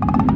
you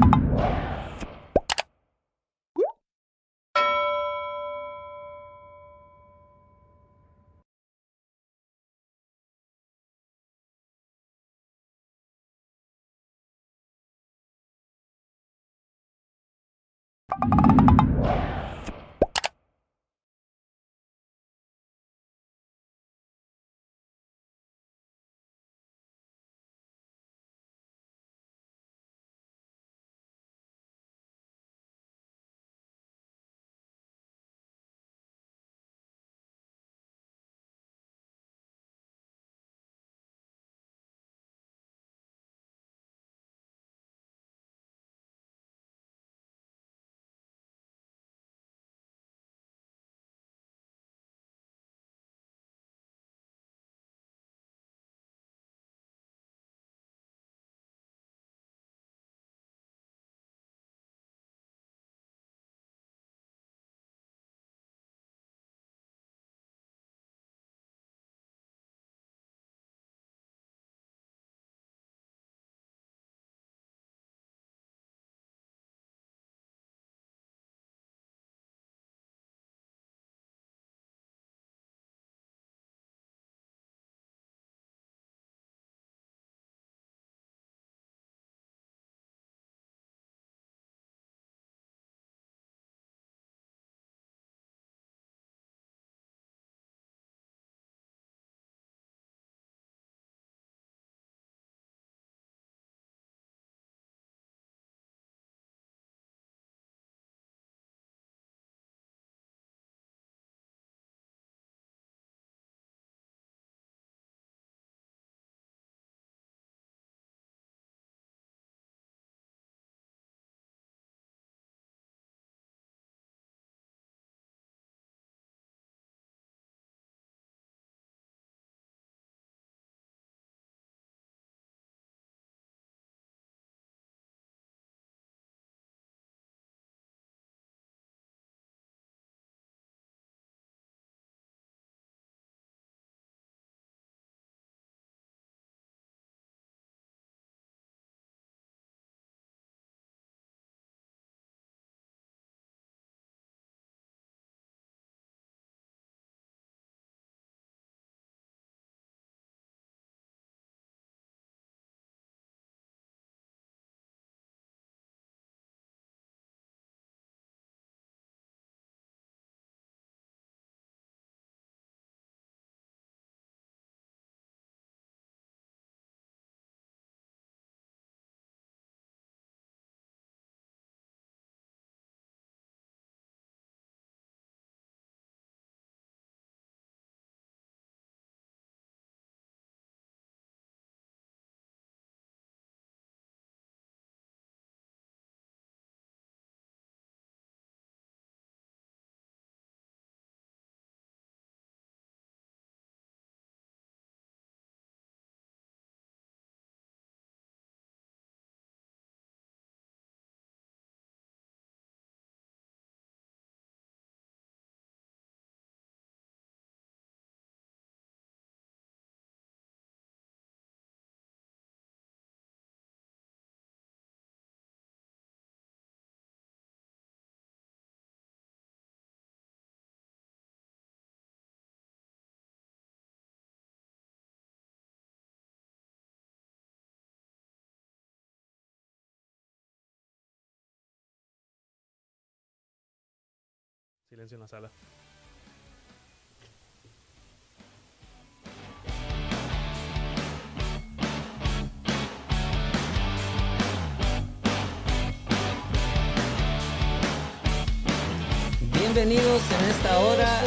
Silencio en la sala. Bienvenidos en esta hora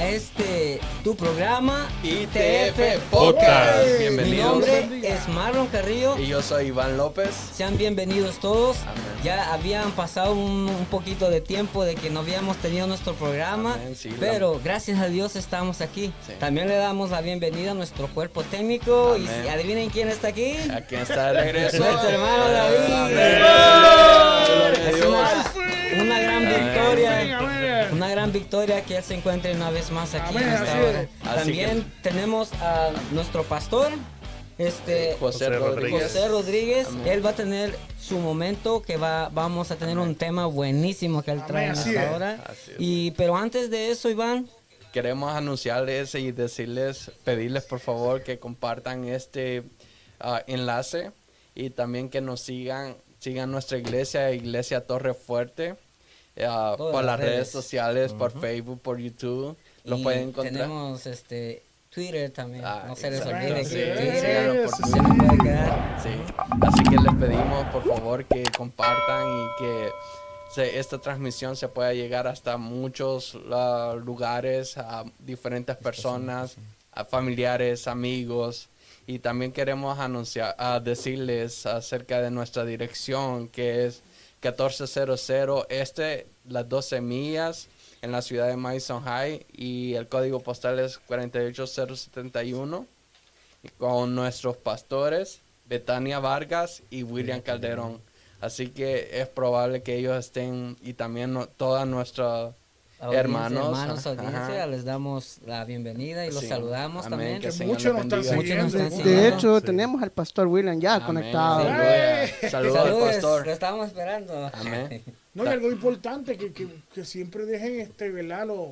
a este tu programa ITF Podcast. Mi Bienvenidos. nombre es Marlon Carrillo. Y yo soy Iván López. Sean bienvenidos todos. Amén. Ya habían pasado un, un poquito de tiempo de que no habíamos tenido nuestro programa, la- pero gracias a Dios estamos aquí. Sí. También le damos la bienvenida a nuestro cuerpo técnico y si- adivinen quién está aquí. Aquí está de regreso. Nuestro hermano David. Amén. Es una, una gran Amén. victoria, una gran victoria que él se encuentre una vez más aquí en Amén, esta hora. También tenemos a nuestro pastor, este José, José Rodríguez. José Rodríguez, Amén. él va a tener su momento que va, vamos a tener un tema buenísimo que él trae Amén, hasta es. ahora. Y pero antes de eso, Iván, Queremos anunciarles y decirles, pedirles por favor que compartan este ah, enlace y también que nos sigan, sigan nuestra iglesia, Iglesia Torre Fuerte, ah, Todas por las las redes, redes. sociales, por Facebook, por YouTube. Lo y pueden encontrar. tenemos este Twitter también. Ah, no se les olvide Sí, que sí, Twitter síganos por sí. se nos puede quedar. Sí, así que les pedimos por favor que compartan y que se- esta transmisión se pueda llegar hasta muchos ah, lugares, a diferentes personas, a familiares, amigos. Y también queremos anunciar, a decirles acerca de nuestra dirección que es 1400 Este, las 12 millas en la ciudad de Madison High y el código postal es 48071 con nuestros pastores Betania Vargas y William Calderón. Así que es probable que ellos estén y también no- toda nuestra Audiencia, hermanos. hermanos, ajá, audiencia, les damos la bienvenida y los Sí. saludamos Amén, también. que muchos nos están siguiendo. De hecho, Sí. tenemos al pastor William ya Amén, conectado. aleluya. Saludos al Saludos, pastor. lo estábamos esperando. Amén. No, y algo importante, que, que, que siempre dejen este, ¿verdad? Los,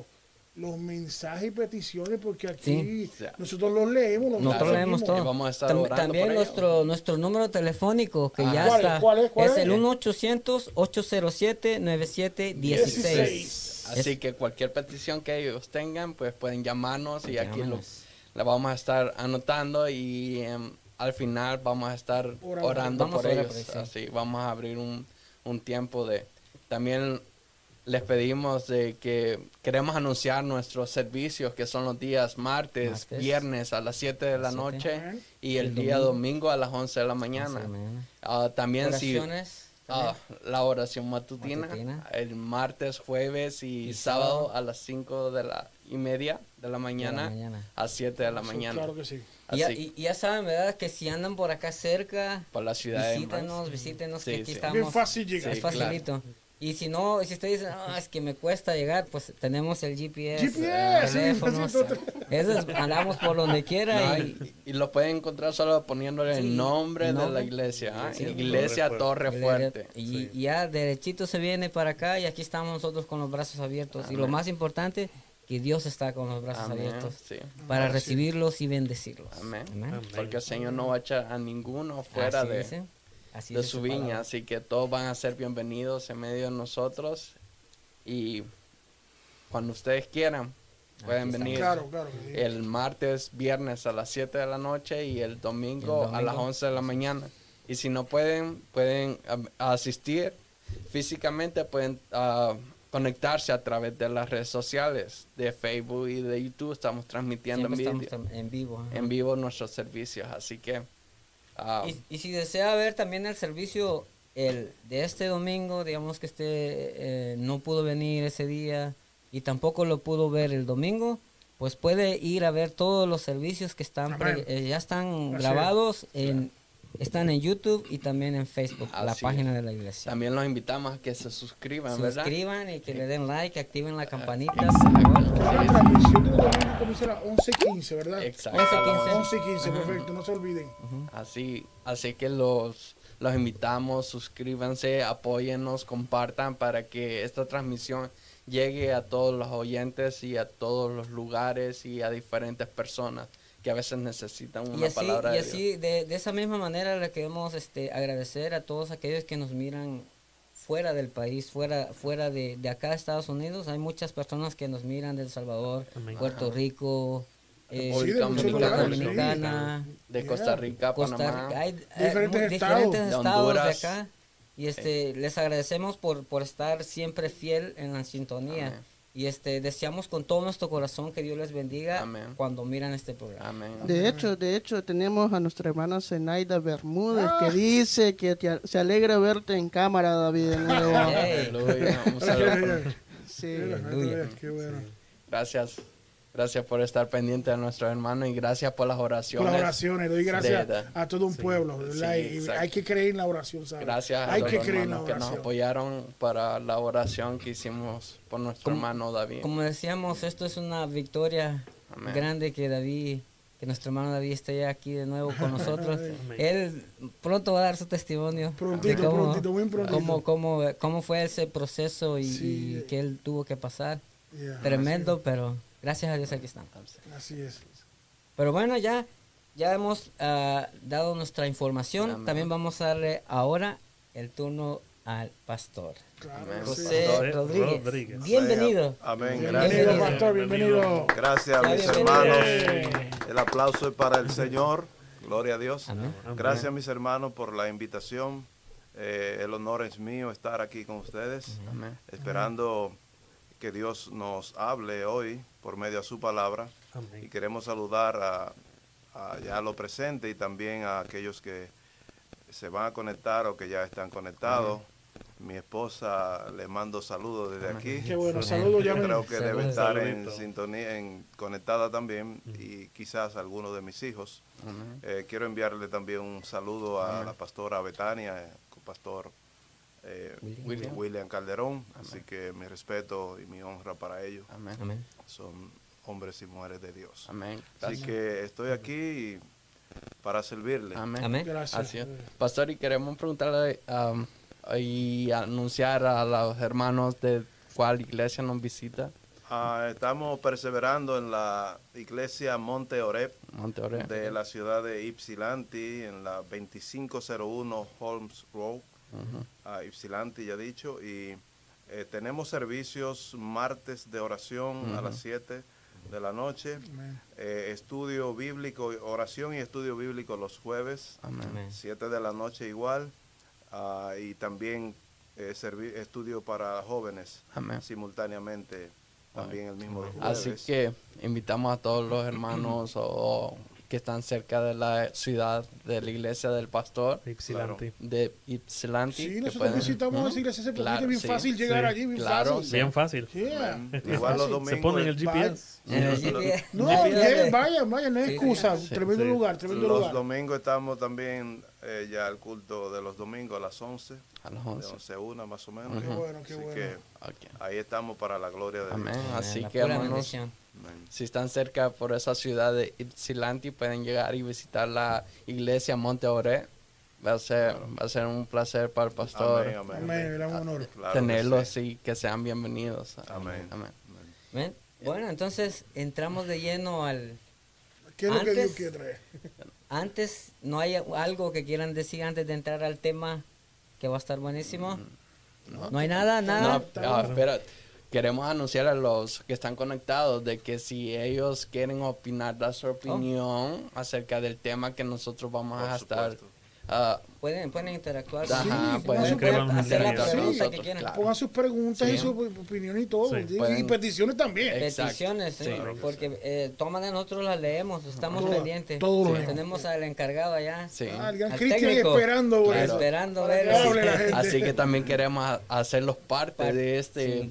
los mensajes y peticiones, porque aquí Sí. nosotros los leemos. Los Nosotros leemos todo. Vamos a estar Tam- también por ellos. nuestro nuestro número telefónico que Ah. ya ¿Cuál es? está ¿Cuál es? ¿Cuál es es? el 1-800-807-9716. 16. Así que cualquier petición que ellos tengan, pues pueden llamarnos y aquí lo, la vamos a estar anotando y em, al final vamos a estar Orando. por ellos. por. Así vamos a abrir un, un tiempo de... También les pedimos de que queremos anunciar nuestros servicios que son los días martes, Martes. viernes a las 7 de la noche y el, El día domingo. domingo a las 11 de la mañana. Mañana. Ah, también si... Ah, la oración matutina, Matutina. el martes, jueves y, Y sábado, sábado. a las 5 de la y media de la mañana, mañana. a 7 de la Sí, mañana. Claro que sí. Y ya, y- ya saben, ¿verdad? Que si andan por acá cerca, por la ciudad de visítenos, visítenos, Sí, que aquí sí. estamos. Bien fácil llegar. Es Sí, facilito. Y si no, si ustedes dicen, "Ah, es que me cuesta llegar, pues tenemos el GPS. GPS, teléfonos. sí, Eso es- andamos por donde quiera No, y, y, y lo pueden encontrar solo poniéndole Sí, el nombre de la iglesia. ¿ah? Sí. iglesia Torre Torre Fuerte. Fuerte. Y, Sí. y ya derechito se viene para acá y aquí estamos nosotros con los brazos abiertos. Y lo Amén. más importante, que Dios está con los brazos Amén. abiertos Sí. para Así. recibirlos y bendecirlos. Amén. Amén. Amén. Porque el Señor no va a echar a ninguno fuera Así de, dice, así de su palabra. viña. Así que todos van a ser bienvenidos en medio de nosotros. Y cuando ustedes quieran, pueden venir. Claro, claro. que sí. el martes, viernes a las 7 de la noche y el domingo, El a las domingo. 11 de la mañana. Y si no pueden, pueden am, asistir físicamente, pueden ah, conectarse a través de las redes sociales, de Facebook y de YouTube. Estamos transmitiendo Siempre vivo, estamos tam- en vivo. ajá. en vivo nuestros servicios. Así que ah, Y, y si desea ver también el servicio el de este domingo, digamos que este eh, no pudo venir ese día y tampoco lo pudo ver el domingo, pues puede ir a ver todos los servicios que están pre- Amén. eh, ya están Así es. grabados en están en YouTube y también en Facebook, la Así página es. de la iglesia. también los invitamos a que se suscriban, ¿verdad? Suscriban y que le den like, activen la campanita. La transmisión del domingo comienza a las 11.15, ¿verdad? Exacto. 11:15. 11.15, perfecto, no se olviden. Así, así que los, los invitamos, suscríbanse, apóyennos, compartan para que esta transmisión llegue a todos los oyentes y a todos los lugares y a diferentes personas que a veces necesitan una Y así, palabra y de así de, de esa misma manera le queremos este, agradecer a todos aquellos que nos miran fuera del país, fuera, fuera de, de acá Estados Unidos. Hay muchas personas que nos miran de El Salvador, Amén. Puerto Rico, eh, Sí, de Dominicana, sí. De Costa Rica, Costa Panamá. Hay, eh, Diferentes mu- estados. diferentes De estados de Honduras. acá. Y este, les agradecemos por, por estar siempre fiel en la sintonía. Amén. Y este, deseamos con todo nuestro corazón que Dios les bendiga Amén. cuando miran este programa. Amén. De hecho, de hecho, tenemos a nuestra hermana Zenaida Bermúdez que dice que te- se alegra verte en cámara, David. de nuevo. Yay. Aleluya. Ay, ay. Sí. Qué bueno. Gracias. Gracias por estar pendiente de nuestros hermanos y gracias por las Por oraciones. las oraciones, doy gracias De- de- a todo un pueblo, ¿verdad? Sí, Y exacto. hay que creer en la oración, ¿sabes? Gracias a Hay los que creer en la hermanos que nos apoyaron para la oración que hicimos por nuestro Como- hermano David. Como decíamos, esto es una victoria Amén. grande que David que nuestro hermano David esté ya aquí de nuevo con nosotros. Él pronto va a dar su testimonio Prontito, cómo, prontito, muy prontito. cómo, cómo, cómo fue ese proceso y, Sí. y que él tuvo que pasar. Yeah, Tremendo, pero gracias a Dios aquí estamos. Así es. Pero bueno, ya, ya hemos ah, dado nuestra información. Amén. También vamos a darle ahora el turno al pastor. Claro, sí. José Rodríguez. Rodríguez. Bienvenido. Amén. Bienvenido, Gracias. pastor, bienvenido. Gracias, mis bienvenido. hermanos. El aplauso es para el Señor. Gloria a Dios. Amén. Gracias, mis hermanos, por la invitación. Eh, el honor es mío estar aquí con ustedes, Amén. esperando que Dios nos hable hoy por medio de su palabra. Y queremos saludar a, a ya lo presente y también a aquellos que se van a conectar o que ya están conectados. Mi esposa le mando saludos desde aquí. Qué bueno, saludos ya. Yo creo que debe estar en sintonía, en, conectada también y quizás algunos de mis hijos. Eh, quiero enviarle también un saludo a la pastora Betania, eh, pastor eh, William. William. Calderón. Así que mi respeto y mi honra para ellos. Amén. Amén. Son hombres y mujeres de Dios. Amén. Así que estoy aquí para servirle. Amén. Amén. Gracias. Así es. Pastor, y queremos preguntarle um, y anunciar a los hermanos de cuál iglesia nos visita. Ah, estamos perseverando en la iglesia Monte Oreb de la ciudad de Ypsilanti, en la 2501 Holmes Road. A Ypsilanti, ya dicho, y eh, tenemos servicios martes de oración a las 7 de la noche, eh, estudio bíblico, oración y estudio bíblico los jueves, Amén. Amén. 7 de la noche igual, ah, y también eh, estudio para jóvenes Amén. simultáneamente, también el mismo jueves. Así que invitamos a todos los hermanos o, que están cerca de la ciudad de la iglesia del pastor Ypsilanti. de Ypsilanti. Sí, nosotros pueden- visitamos Ujú. esa iglesia hace poquito, Claro, bien sí. fácil llegar Sí. allí, bien Claro, fácil. Bien fácil. Yeah. Amén. Bien Igual los fácil. domingos. Se ponen el GPS. En el Los- GPS. No, No bien, pierde. vaya, vaya, no hay excusa. sí. tremendo Sí. lugar, tremendo Los lugar. domingos estamos también eh, ya el culto de los domingos a las 11, A las de 11. 11 a 1 más o menos. Ujú. Qué bueno, qué Así bueno. que ahí estamos para la gloria de Amén. Dios. Así La que hermanos, bendición. Amén. si están cerca por esa ciudad de Ypsilanti, pueden llegar y visitar la iglesia Monte Ore. Va a ser, va a ser un placer para el pastor Amén, amén, Amén, era un honor. Claro que tenerlos sí. y que sean bienvenidos. Amén. Amén. Amén. Bueno, entonces entramos de lleno al... ¿Qué es lo que Antes- Dios quiere traer? Antes, ¿no hay algo que quieran decir antes de entrar al tema que va a estar buenísimo? No, hay nada, nada. No, ah, espera. Queremos anunciar a los que están conectados de que si ellos quieren opinar, dar su opinión acerca del tema que nosotros vamos Por a estar ah, Pueden, pueden interactuar. Ajá, Sí, pueden pueden escribirnos en hacer la directo. pregunta Sí. que quieran. Claro. Pongan sus preguntas Sí. y su opinión y todo. Sí. y- y Pueden- peticiones también. Peticiones, sí, porque eh, toman de nosotros las leemos, estamos Todo- pendientes. todo. Tenemos al encargado allá, sí. Ah, el gran Al Cristian técnico. esperando. Claro. esperando ver gente. Así que también queremos hacerlos parte de este,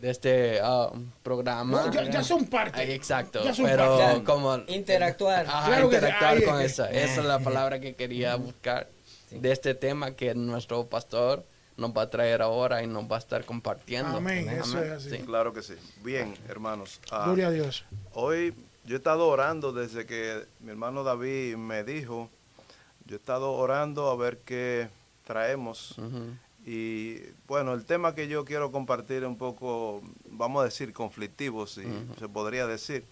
de este ah, programa. No, ya, ya son parte. Ay, exacto, Ya son pero parte. como interactuar. Ajá, Claro interactuar Ay, con esa. Esa es la palabra que quería buscar de este tema que nuestro pastor nos va a traer ahora y nos va a estar compartiendo. Amén, eso es así. Sí. Claro que sí. Bien, hermanos. ah, Gloria a Dios. hoy yo he estado orando desde que mi hermano David me dijo. Yo he estado orando a ver qué traemos. Ujú. Y bueno, el tema que yo quiero compartir es un poco, vamos a decir, conflictivo, si se podría decir.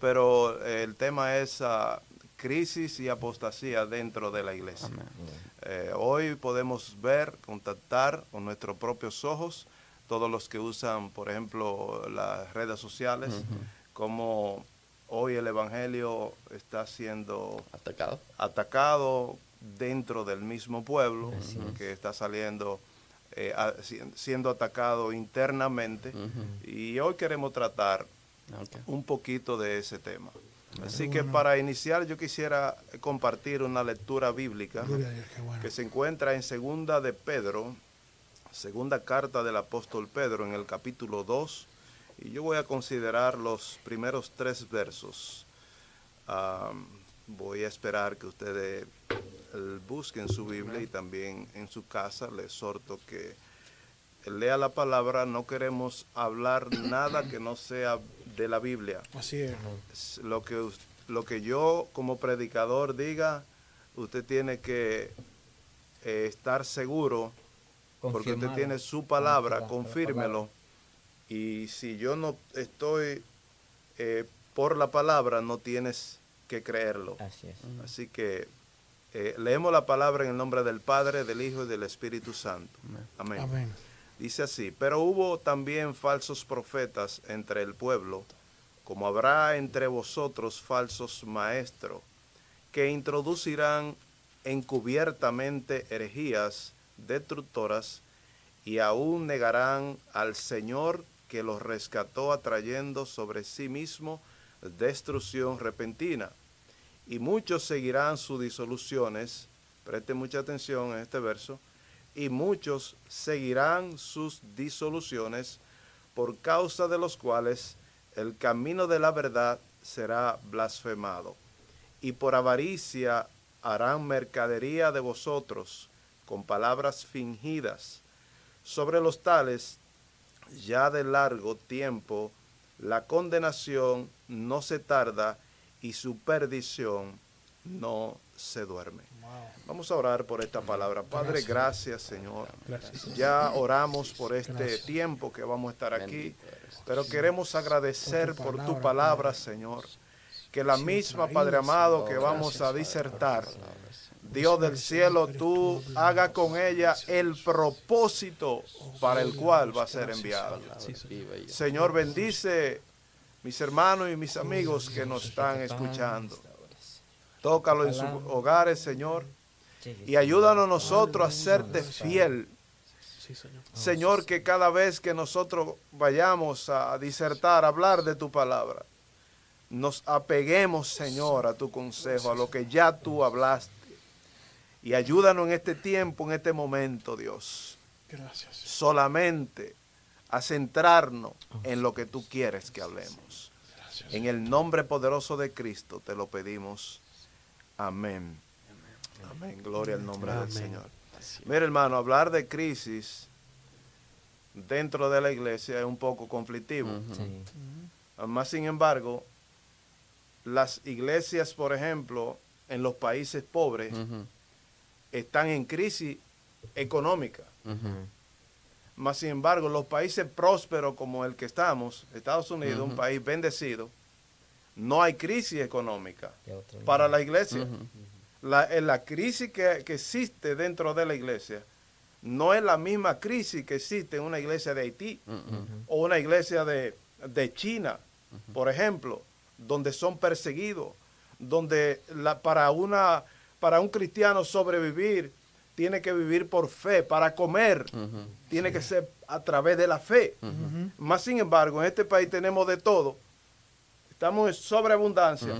Pero eh, el tema es ah, crisis y apostasía dentro de la iglesia. Eh, hoy podemos ver, contactar con nuestros propios ojos, todos los que usan, por ejemplo, las redes sociales, como hoy el Evangelio está siendo Atacado. atacado dentro del mismo pueblo, que está saliendo, eh, a- si- siendo atacado internamente. Y hoy queremos tratar un poquito de ese tema. Así que para iniciar yo quisiera compartir una lectura bíblica que se encuentra en segunda de Pedro, segunda carta del apóstol Pedro en el capítulo 2, y yo voy a considerar los primeros tres versos. Voy a esperar que ustedes eh, busquen su Biblia y también en su casa les exhorto que lea la palabra, no queremos hablar nada que no sea de la Biblia. Así es. lo que lo que yo como predicador diga, usted tiene que eh, estar seguro, porque usted tiene su palabra, confírmelo. Y si yo no estoy eh, por la palabra, no tienes que creerlo. Así es. Así que eh, leemos la palabra en el nombre del Padre, del Hijo y del Espíritu Santo. Amén. Amén. Dice así, pero hubo también falsos profetas entre el pueblo, como habrá entre vosotros falsos maestros, que introducirán encubiertamente herejías destructoras y aún negarán al Señor que los rescató atrayendo sobre sí mismo destrucción repentina. Y muchos seguirán sus disoluciones, preste mucha atención en este verso, y muchos seguirán sus disoluciones, por causa de los cuales el camino de la verdad será blasfemado. Y por avaricia harán mercadería de vosotros con palabras fingidas. Sobre los tales, ya de largo tiempo, la condenación no se tarda y su perdición no se duerme. Vamos a orar por esta palabra. Padre, gracias, Señor. Gracias. Ya oramos por este Gracias. tiempo que vamos a estar aquí, pero queremos agradecer Por tu por tu palabra. Señor. Que la misma, Padre amado, que vamos a disertar. Dios del cielo, tú haga con ella el propósito para el cual va a ser y Señor, bendice mis hermanos y mis amigos que nos están escuchando. Tócalo en sus hogares, Señor, y ayúdanos nosotros a serte fiel. Sí, Señor. Señor, que cada vez que nosotros vayamos a disertar, a hablar de tu palabra, nos apeguemos, Señor, a tu consejo, a lo que ya tú hablaste. Y ayúdanos en este tiempo, en este momento, Dios, Gracias. solamente a centrarnos en lo que tú quieres que hablemos. En el nombre poderoso de Cristo te lo pedimos. Amén. Amén. Gloria al nombre del. Señor. Mira, hermano, hablar de crisis dentro de la iglesia es un poco conflictivo. Sí. Más sin embargo, las iglesias, por ejemplo, en los países pobres, están en crisis económica. Más sin embargo, los países prósperos como el que estamos, Estados Unidos, un país bendecido, no hay crisis económica para la iglesia. Ujú. La, eh, la crisis que, que existe dentro de la iglesia no es la misma crisis que existe en una iglesia de Haití o una iglesia de, de China, por ejemplo, donde son perseguidos, donde la, para, una, para un cristiano sobrevivir tiene que vivir por fe, para comer tiene que ser a través de la fe. Más sin embargo, en este país tenemos de todo, estamos en sobreabundancia,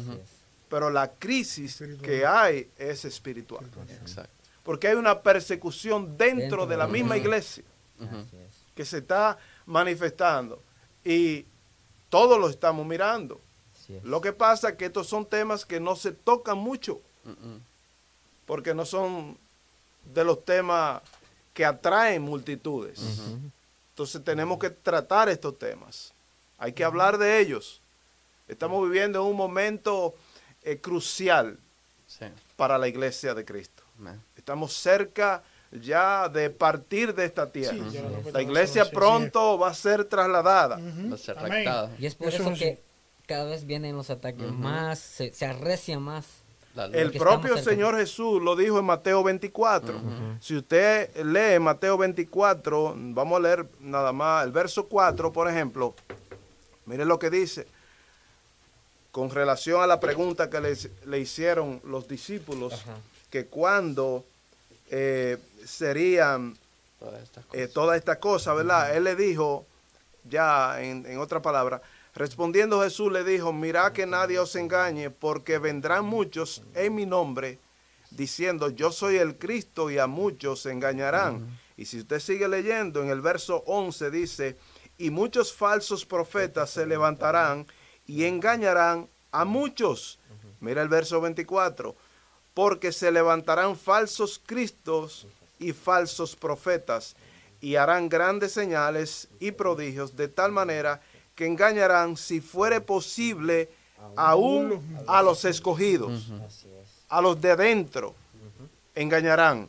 pero la crisis Espiritual. que hay es espiritual. Porque hay una persecución dentro, Dentro de la misma iglesia. que se está manifestando. Y todos lo estamos mirando. Es. Lo que pasa es que estos son temas que no se tocan mucho. Porque no son de los temas que atraen multitudes. Entonces tenemos que tratar estos temas. Hay que hablar de ellos. Estamos viviendo en un momento eh, crucial Sí. para la iglesia de Cristo. Estamos cerca ya de partir de esta tierra. Sí, La iglesia pronto va a ser trasladada. Va a ser. Y es por Eso eso, es que cada vez vienen los ataques más, se, se arrecia más. El propio. Señor Jesús lo dijo en Mateo 24. Ujú. Si usted lee Mateo 24, vamos a leer nada más el verso 4, por ejemplo. Mire lo que dice con relación a la pregunta que le, le hicieron los discípulos, que cuando eh, serían Todas estas eh, cosas. toda esta cosa, ¿verdad? Él le dijo, ya en, en otra palabra, respondiendo Jesús le dijo, mirad que nadie os engañe, porque vendrán muchos en mi nombre, diciendo, yo soy el Cristo, y a muchos se engañarán. Y si usted sigue leyendo, en el verso 11 dice, y muchos falsos profetas se levantarán y engañarán a muchos. Mira el verso 24, porque se levantarán falsos cristos y falsos profetas y harán grandes señales y prodigios de tal manera que engañarán, si fuere posible, aún a los escogidos, a los de adentro, engañarán.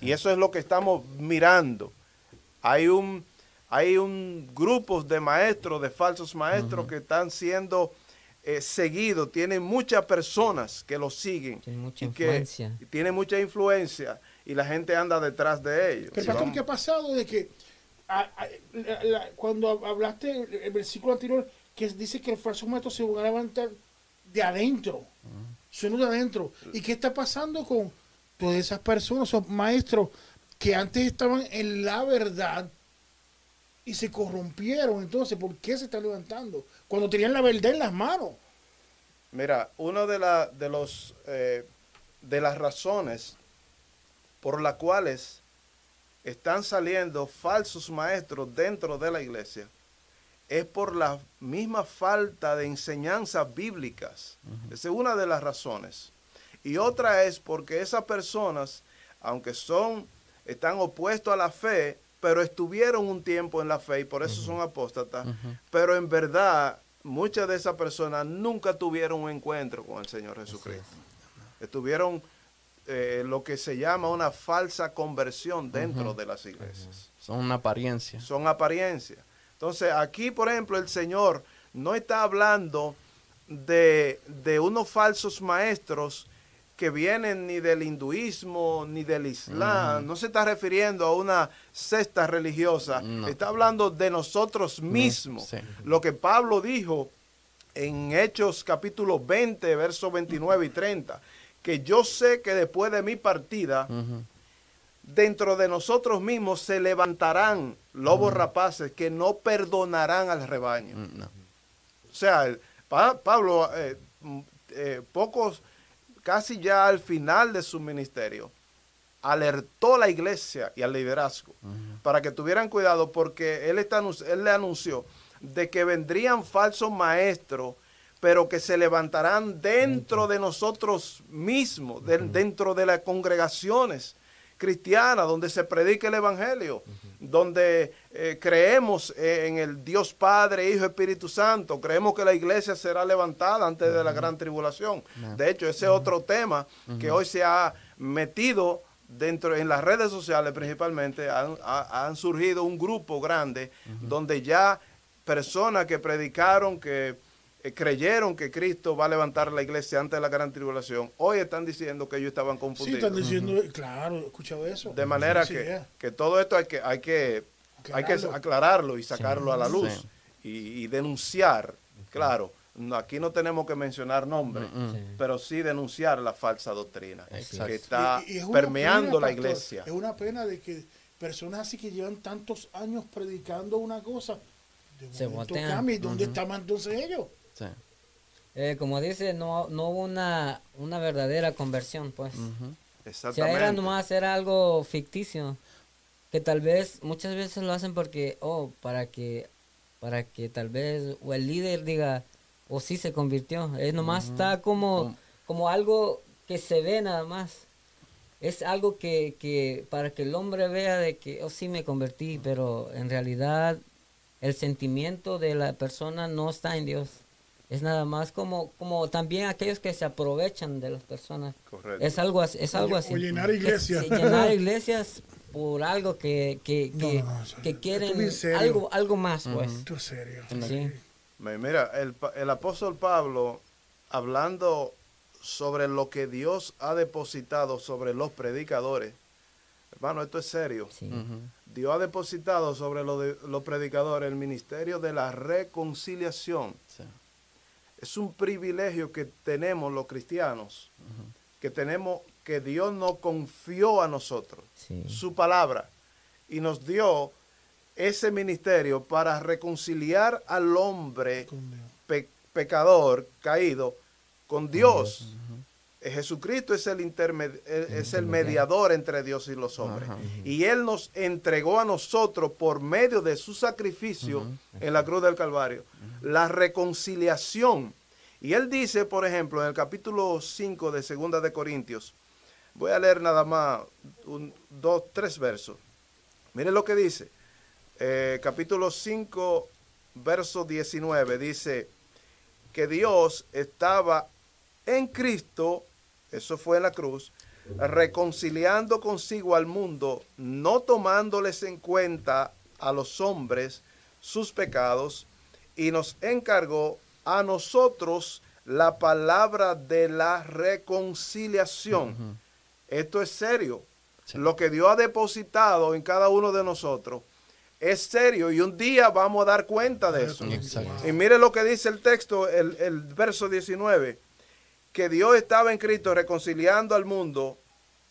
Y eso es lo que estamos mirando. Hay un, hay un grupo de maestros, de falsos maestros que están siendo eh, seguidos. Tienen muchas personas que los siguen. Tienen mucha y que influencia. tienen mucha influencia y la gente anda detrás de ellos. Pero pastor, ¿qué ha pasado de que a- a- la- la- cuando hablaste el, el versículo anterior que dice que el falso maestro se va a levantar de adentro, solo de adentro? ¿Y qué está pasando con todas esas personas, esos maestros que antes estaban en la verdad y se corrompieron? Entonces, ¿por qué se están levantando? Cuando tenían la verdad en las manos. Mira, una de, la- de, los, eh, de las razones por las cuales están saliendo falsos maestros dentro de la iglesia es por la misma falta de enseñanzas bíblicas. Esa es una de las razones. Y otra es porque esas personas, aunque son, están opuestos a la fe, pero estuvieron un tiempo en la fe y por eso son apóstatas, pero en verdad muchas de esas personas nunca tuvieron un encuentro con el Señor Jesucristo. Estuvieron eh, lo que se llama una falsa conversión dentro de las iglesias Son una apariencia. son apariencias. Entonces, aquí, por ejemplo, el Señor no está hablando de, de unos falsos maestros que vienen ni del hinduismo ni del islam. No se está refiriendo a una cesta religiosa. No. Está hablando de nosotros mismos. sí. Lo que Pablo dijo en Hechos capítulo 20, versos 29 y 30, que yo sé que después de mi partida, dentro de nosotros mismos se levantarán lobos rapaces que no perdonarán al rebaño. Mm. O sea, el- Pa- Pablo, eh, mm, eh, pocos, casi ya al final de su ministerio, alertó a la iglesia y al liderazgo para que tuvieran cuidado porque él, está, él le anunció de que vendrían falsos maestros, pero que se levantarán dentro de nosotros mismos, de- dentro de las congregaciones cristianas, donde se predica el Evangelio, donde eh, creemos eh, en el Dios Padre, Hijo, Espíritu Santo, creemos que la iglesia será levantada antes de la gran tribulación. De hecho, ese es otro tema que hoy se ha metido dentro en las redes sociales principalmente han, ha- han surgido un grupo grande donde ya personas que predicaron que eh, creyeron que Cristo va a levantar la iglesia antes de la gran tribulación hoy están diciendo que ellos estaban Sí, confundidos están diciendo, claro, he escuchado eso. de manera Sí, que, yeah. que todo esto hay que hay que hay que Aclararlo. aclararlo y sacarlo a la luz Sí. y, y denunciar claro no, aquí no tenemos que mencionar nombres Mm, Sí. pero sí denunciar la falsa doctrina Exacto. que está Y- y es una permeando pena, la pastor, iglesia Es una pena de que personas así que llevan tantos años predicando una cosa, de Se momento cambia. ¿Y dónde estaban entonces ellos? Sí. Eh, como dice, no, no hubo una, una verdadera conversión, pues. Ujú. O sea, exactamente era nomás, era algo ficticio. Que tal vez, muchas veces lo hacen porque, oh, para que, para que tal vez, o el líder diga, o sí se convirtió. Es nomás está como, Como- como algo que se ve nada más. Es algo que, que, para que el hombre vea de que, oh, sí me convertí, pero en realidad el sentimiento de la persona no está en Dios. Es nada más como, como también aquellos que se aprovechan de las personas. correcto Es algo así. Es algo así. o llenar iglesias. Es- llenar iglesias por algo que, que, No, que, no, quieren algo, algo más, pues. Esto es serio. Sí. Mira, el, pa- el apóstol Pablo, hablando sobre lo que Dios ha depositado sobre los predicadores, hermano, esto es serio. Sí. Dios ha depositado sobre los, de- los predicadores el ministerio de la reconciliación. Sí. Es un privilegio que tenemos los cristianos, que tenemos, que Dios nos confió a nosotros, Sí. su palabra, y nos dio ese ministerio para reconciliar al hombre pe- pecador caído con Dios. Jesucristo es el, intermed- eh, es el mediador entre Dios y los hombres. Ajá. Y Él nos entregó a nosotros por medio de su sacrificio en la cruz del Calvario la reconciliación. Y Él dice, por ejemplo, en el capítulo 5 de Segunda de Corintios, voy a leer nada más un, dos, tres versos. Miren lo que dice. Eh, capítulo 5, verso 19, dice, que Dios estaba en Cristo, eso fue en la cruz, reconciliando consigo al mundo, no tomándoles en cuenta a los hombres sus pecados, y nos encargó a nosotros la palabra de la reconciliación. Esto es serio. Sí. Lo que Dios ha depositado en cada uno de nosotros es serio y un día vamos a dar cuenta de eso. Exacto. Y mire lo que dice el texto, el, el verso 19, que Dios estaba en Cristo reconciliando al mundo,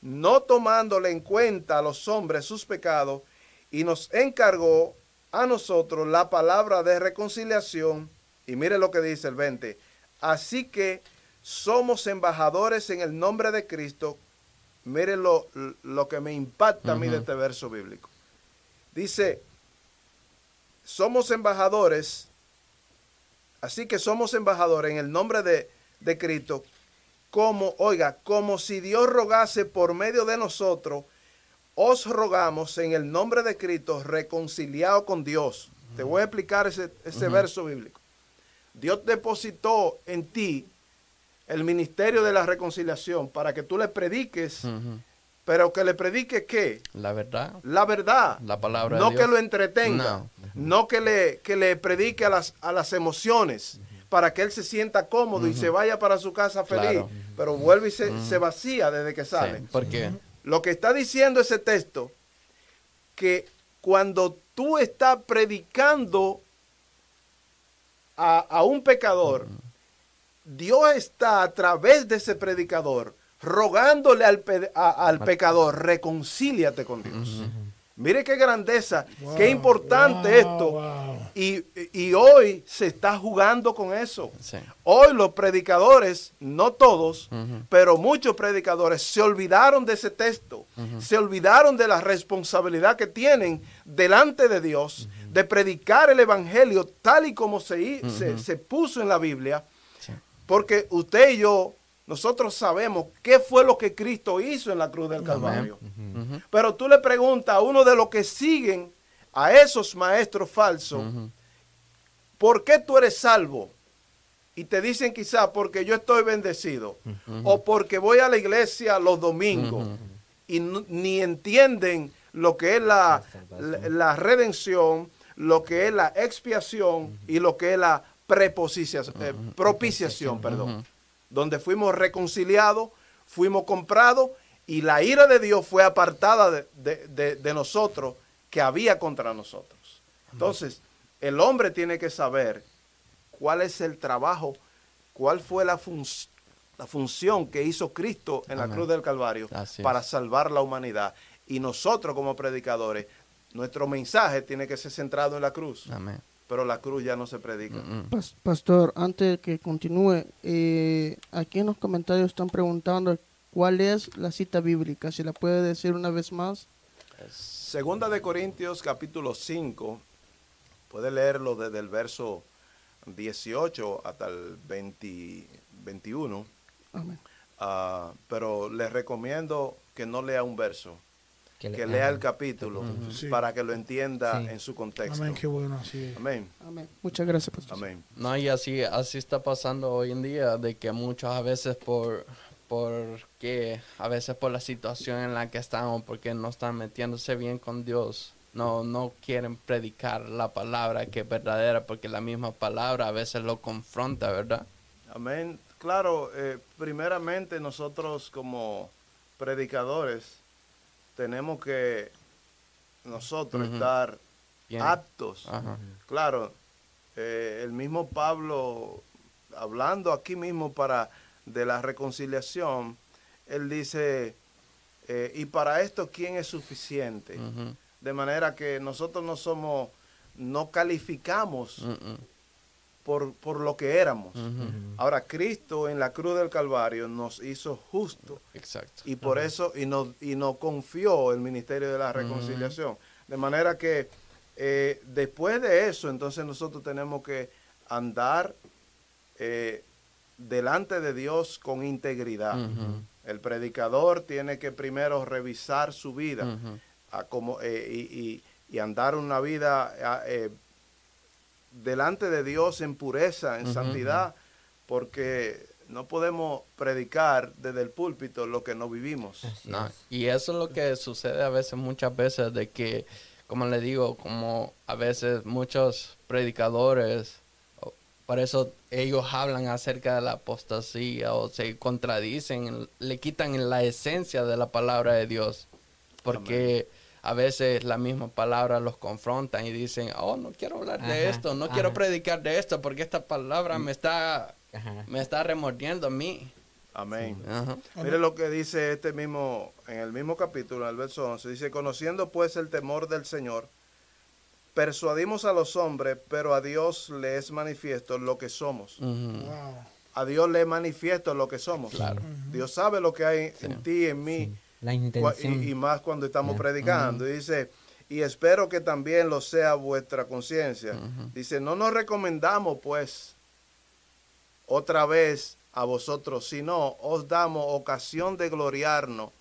no tomándole en cuenta a los hombres sus pecados, y nos encargó a nosotros la palabra de reconciliación. Y mire lo que dice el 20. Así que somos embajadores en el nombre de Cristo. Mire lo, lo que me impacta a mí de este verso bíblico. Dice, somos embajadores, así que somos embajadores en el nombre de, de Cristo, como, oiga, como si Dios rogase por medio de nosotros, os rogamos en el nombre de Cristo, reconciliado con Dios. Te voy a explicar ese, ese verso bíblico. Dios depositó en ti el ministerio de la reconciliación para que tú le prediques, pero que le prediques qué? La verdad. La verdad. La palabra de no Dios. que lo entretenga, No. no, que, le, que le predique a las, a las emociones para que él se sienta cómodo y se vaya para su casa feliz, Claro. pero vuelve y se, se vacía desde que sale. Sí, porque Lo que está diciendo ese texto, que cuando tú estás predicando a, a un pecador, Dios está a través de ese predicador rogándole al, pe- a- al pecador, reconcíliate con Dios. Mire qué grandeza, qué importante wow, esto. wow. Y, y hoy se está jugando con eso. Sí. Hoy los predicadores, no todos, pero muchos predicadores se olvidaron de ese texto, se olvidaron de la responsabilidad que tienen delante de Dios de predicar el Evangelio tal y como se, se, se puso en la Biblia, Sí. porque usted y yo, nosotros sabemos qué fue lo que Cristo hizo en la cruz del Calvario. Pero tú le preguntas a uno de los que siguen a esos maestros falsos. ¿por qué tú eres salvo? Y te dicen quizá porque yo estoy bendecido. O porque voy a la iglesia los domingos y ni entienden lo que es la, la, la redención, lo que es la expiación y lo que es la preposicia- eh, propiciación, perdón, donde fuimos reconciliados, fuimos comprados y la ira de Dios fue apartada de, de- de- de nosotros que había contra nosotros. Entonces, el hombre tiene que saber cuál es el trabajo, cuál fue la, fun- la función que hizo Cristo en la Amén. cruz del Calvario Así es. para salvar la humanidad. Y nosotros como predicadores, nuestro mensaje tiene que ser centrado en la cruz, Amén. pero la cruz ya no se predica. Mm, mm. Pas- Pastor, antes de que continúe, eh, aquí en los comentarios están preguntando cuál es la cita bíblica. Si la puede decir una vez más. Segunda de Corintios capítulo 5, puede leerlo desde el verso 18 hasta el 20 21. Amén. Ah, pero les recomiendo que no lea un verso, Que le- que lea el capítulo Sí. para que lo entienda Sí. en su contexto. Amén, qué bueno, sí. Amén. Amén. Muchas gracias, Pastor. Amén. No, y así, así está pasando hoy en día, de que muchos a veces por, porque a veces por la situación en la que estamos, porque no están metiéndose bien con Dios, no, no quieren predicar la palabra que es verdadera, porque la misma palabra a veces lo confronta, ¿verdad? Amén. Claro, eh, primeramente nosotros como predicadores tenemos que nosotros estar Bien. aptos. Claro, eh, el mismo Pablo, hablando aquí mismo para de la reconciliación, él dice, eh, y para esto, ¿quién es suficiente? De manera que nosotros no somos, no calificamos por, por lo que éramos. Ahora, Cristo en la cruz del Calvario nos hizo justos Exacto. y por eso y nos, y nos confió el ministerio de la reconciliación. De manera que eh, después de eso, entonces nosotros tenemos que andar eh, delante de Dios con integridad. El predicador tiene que primero revisar su vida a como, eh, y, y- y andar una vida ah, eh, delante de Dios en pureza, en santidad, porque no podemos predicar desde el púlpito lo que no vivimos. No, y eso es lo que sucede a veces, muchas veces, de que, como le digo, como a veces muchos predicadores, por eso ellos hablan acerca de la apostasía o se contradicen, le quitan la esencia de la palabra de Dios, porque a veces la misma palabra los confrontan y dicen, oh, no quiero hablar de Ajá, esto, no quiero ajá. predicar de esto, porque esta palabra me está, Ajá. me está remordiendo a mí. Amén. Ajá. Mire lo que dice este mismo, en el mismo capítulo, en el verso 11, dice, conociendo pues el temor del Señor, persuadimos a los hombres, pero a Dios le es manifiesto lo que somos. Wow. A Dios le es manifiesto lo que somos. Dios sabe lo que hay en ti, en mí, La cua- intención. y, y más cuando estamos predicando. Y dice, y espero que también lo sea vuestra conciencia. Dice, no nos recomendamos pues otra vez a vosotros, sino os damos ocasión de gloriarnos.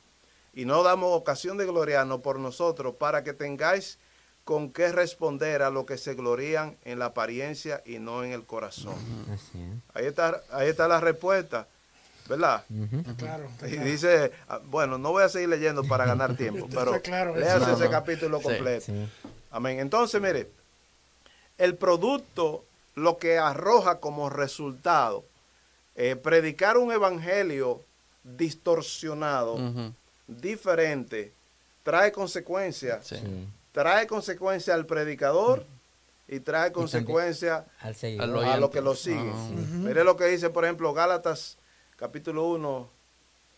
Y no damos ocasión de gloriarnos por nosotros, para que tengáis con qué responder a lo que se glorían en la apariencia y no en el corazón. Ahí está, ahí está la respuesta, ¿verdad? Claro. Y claro. dice, ah, bueno, no voy a seguir leyendo para ganar tiempo, pero claro, léase no, ese no. capítulo completo. Sí. Amén. Entonces, mire, el producto, lo que arroja como resultado, eh, predicar un evangelio distorsionado, diferente, trae consecuencias. Sí. Trae consecuencias al predicador y trae Al seguidor. Al a lo que lo sigue. Ah. Mire lo que dice, por ejemplo, Gálatas capítulo 1,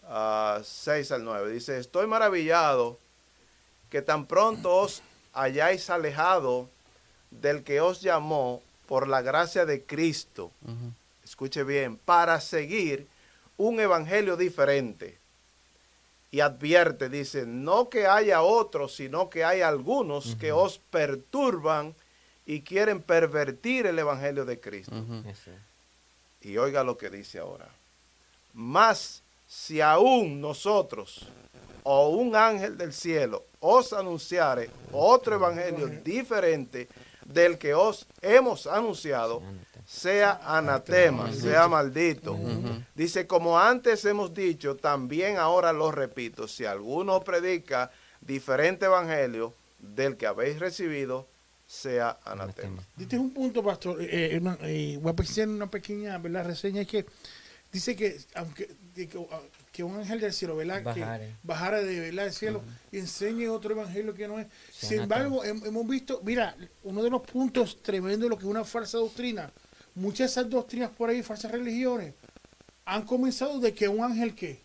ah, 6 al 9. Dice, estoy maravillado que tan pronto os hayáis alejado del que os llamó por la gracia de Cristo. Escuche bien, para seguir un evangelio diferente. Y advierte, dice, no que haya otros, sino que hay algunos que os perturban y quieren pervertir el evangelio de Cristo. Y oiga lo que dice ahora. Más si aún nosotros o un ángel del cielo os anunciare otro evangelio diferente del que os hemos anunciado, sea anatema, sea maldito. Dice, como antes hemos dicho, también ahora lo repito, si alguno predica diferente evangelio del que habéis recibido, sea anatema. Este es un punto, pastor. eh, eh, una- eh, voy a hacer una pequeña ¿verdad? reseña. Es que dice que aunque que, ah, que un ángel del cielo ¿verdad? Bajare. que bajara de ¿verdad? del cielo y enseñe otro evangelio que no es. Sin anatema. embargo, hem- hemos visto, mira, uno de los puntos tremendos de lo que es una falsa doctrina. Muchas de esas doctrinas por ahí, falsas religiones, han comenzado de que un ángel que.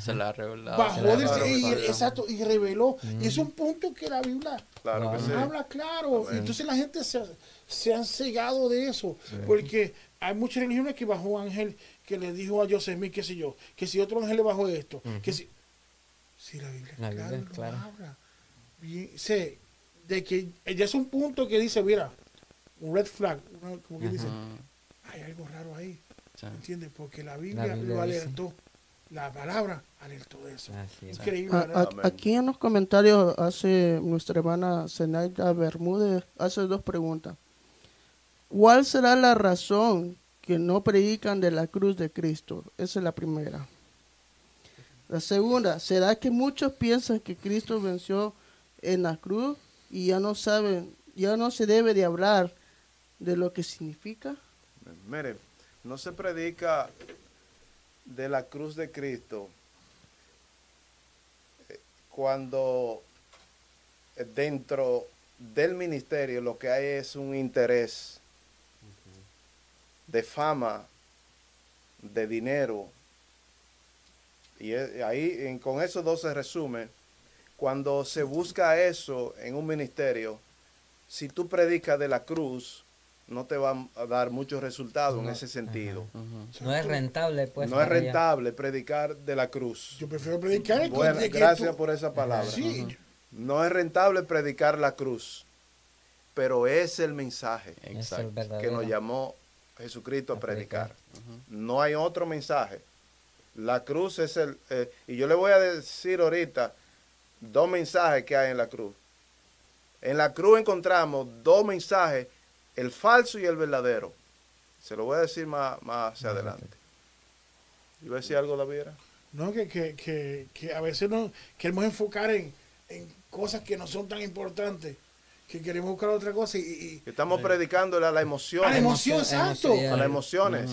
Se la ha revelado. bajó la del Claro, y, claro. exacto, y reveló. Y es un punto que la Biblia Claro que sí. habla claro. Y entonces la gente se, se han cegado de eso. Porque hay muchas religiones que bajó un ángel que le dijo a Joseph Smith, qué sé yo, que si otro ángel le bajó esto, que si. Sí, la Biblia, La claro, Biblia, lo claro. habla. Bien, sé, de que ya es un punto que dice, mira, un red flag, una- como que dice, Ujú. hay algo raro ahí. Sí. ¿Entiendes? Porque la Biblia, Biblia lo dice. alertó. La palabra alertó de eso. Increíble, aquí en los comentarios hace nuestra hermana Zenaida Bermúdez, hace dos preguntas. ¿Cuál será la razón que no predican de la cruz de Cristo? Esa es la primera. La segunda, ¿será que muchos piensan que Cristo venció en la cruz y ya no saben, ya no se debe de hablar de lo que significa? Mire, no se predica de la cruz de Cristo eh, cuando eh, dentro del ministerio lo que hay es un interés de fama, de dinero. Y ahí en- con esos dos se resume. Cuando se busca eso en un ministerio, si tú predicas de la cruz, no te va a dar muchos resultados en ese sentido. No es rentable, pues. no es rentable predicar de la cruz. Yo prefiero predicar el Bueno, gracias tú- por esa palabra. Sí, No es rentable predicar la cruz, pero es el mensaje Es el Exacto. que nos llamó Jesucristo a A predicar. predicar. No hay otro mensaje. La cruz es el... eh, y yo le voy a decir ahorita dos mensajes que hay en la cruz. En la cruz encontramos dos mensajes, el falso y el verdadero. Se lo voy a decir más, más hacia adelante. ¿Iba a decir algo, David? No, que, que, que, que a veces no queremos enfocar en, en cosas que no son tan importantes, que queremos buscar otra cosa y, Estamos predicándole a la emoción, a la a, emoción, exacto. emoción. las emociones,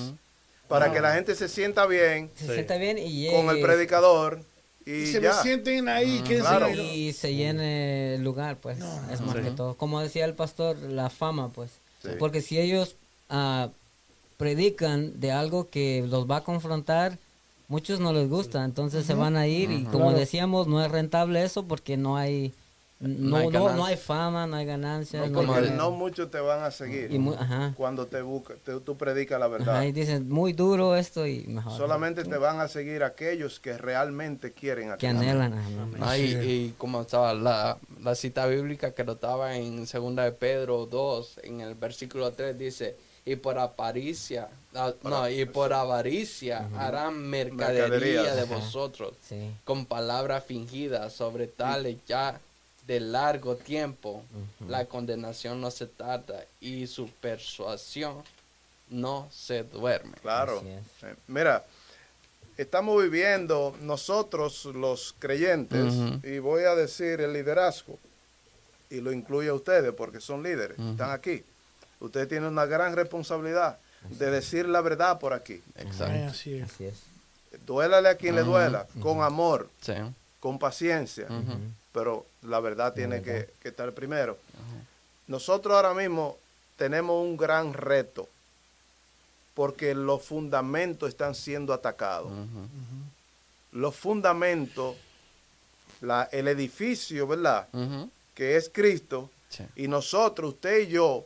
para que la gente se sienta bien Se Sí. sienta bien y llegue. con el predicador y, Y se ya. me sienten ahí, claro. ¿no? y se llene el lugar, pues es más que todo. Como decía el pastor, la fama, pues. Sí. Porque si ellos ah, predican de algo que los va a confrontar, muchos no les gusta, entonces se van a ir y como Claro. decíamos, no es rentable eso porque no hay no, hay no, no, ganancia. hay fama, no hay ganancias. No, no hay no muchos te van a seguir Y mu- ajá. cuando te busca, te- tú predicas la verdad. Ajá, y dicen, muy duro esto y mejor. Solamente te van a seguir aquellos que realmente quieren a que anhelan. Ah, y, y como estaba la, la cita bíblica que lo estaba en segunda de Pedro 2, en el versículo 3 dice, y por avaricia, ah, no, y por avaricia harán mercadería Mercaderías. de vosotros, Sí. con palabras fingidas sobre tales ya de largo tiempo. La condenación no se tarda y su persuasión no se duerme. Claro. Es. Eh, Mira, estamos viviendo nosotros los creyentes, y voy a decir el liderazgo, y lo incluye a ustedes porque son líderes, están aquí. Ustedes tienen una gran responsabilidad de decir la verdad por aquí. Exacto. así es. Así es. Duélale a quien le duela, con amor, Sí. con paciencia, pero la verdad tiene que, que estar primero. Nosotros ahora mismo tenemos un gran reto porque los fundamentos están siendo atacados. Los fundamentos, la, el edificio, ¿verdad? Que es Cristo, Sí. y nosotros, usted y yo,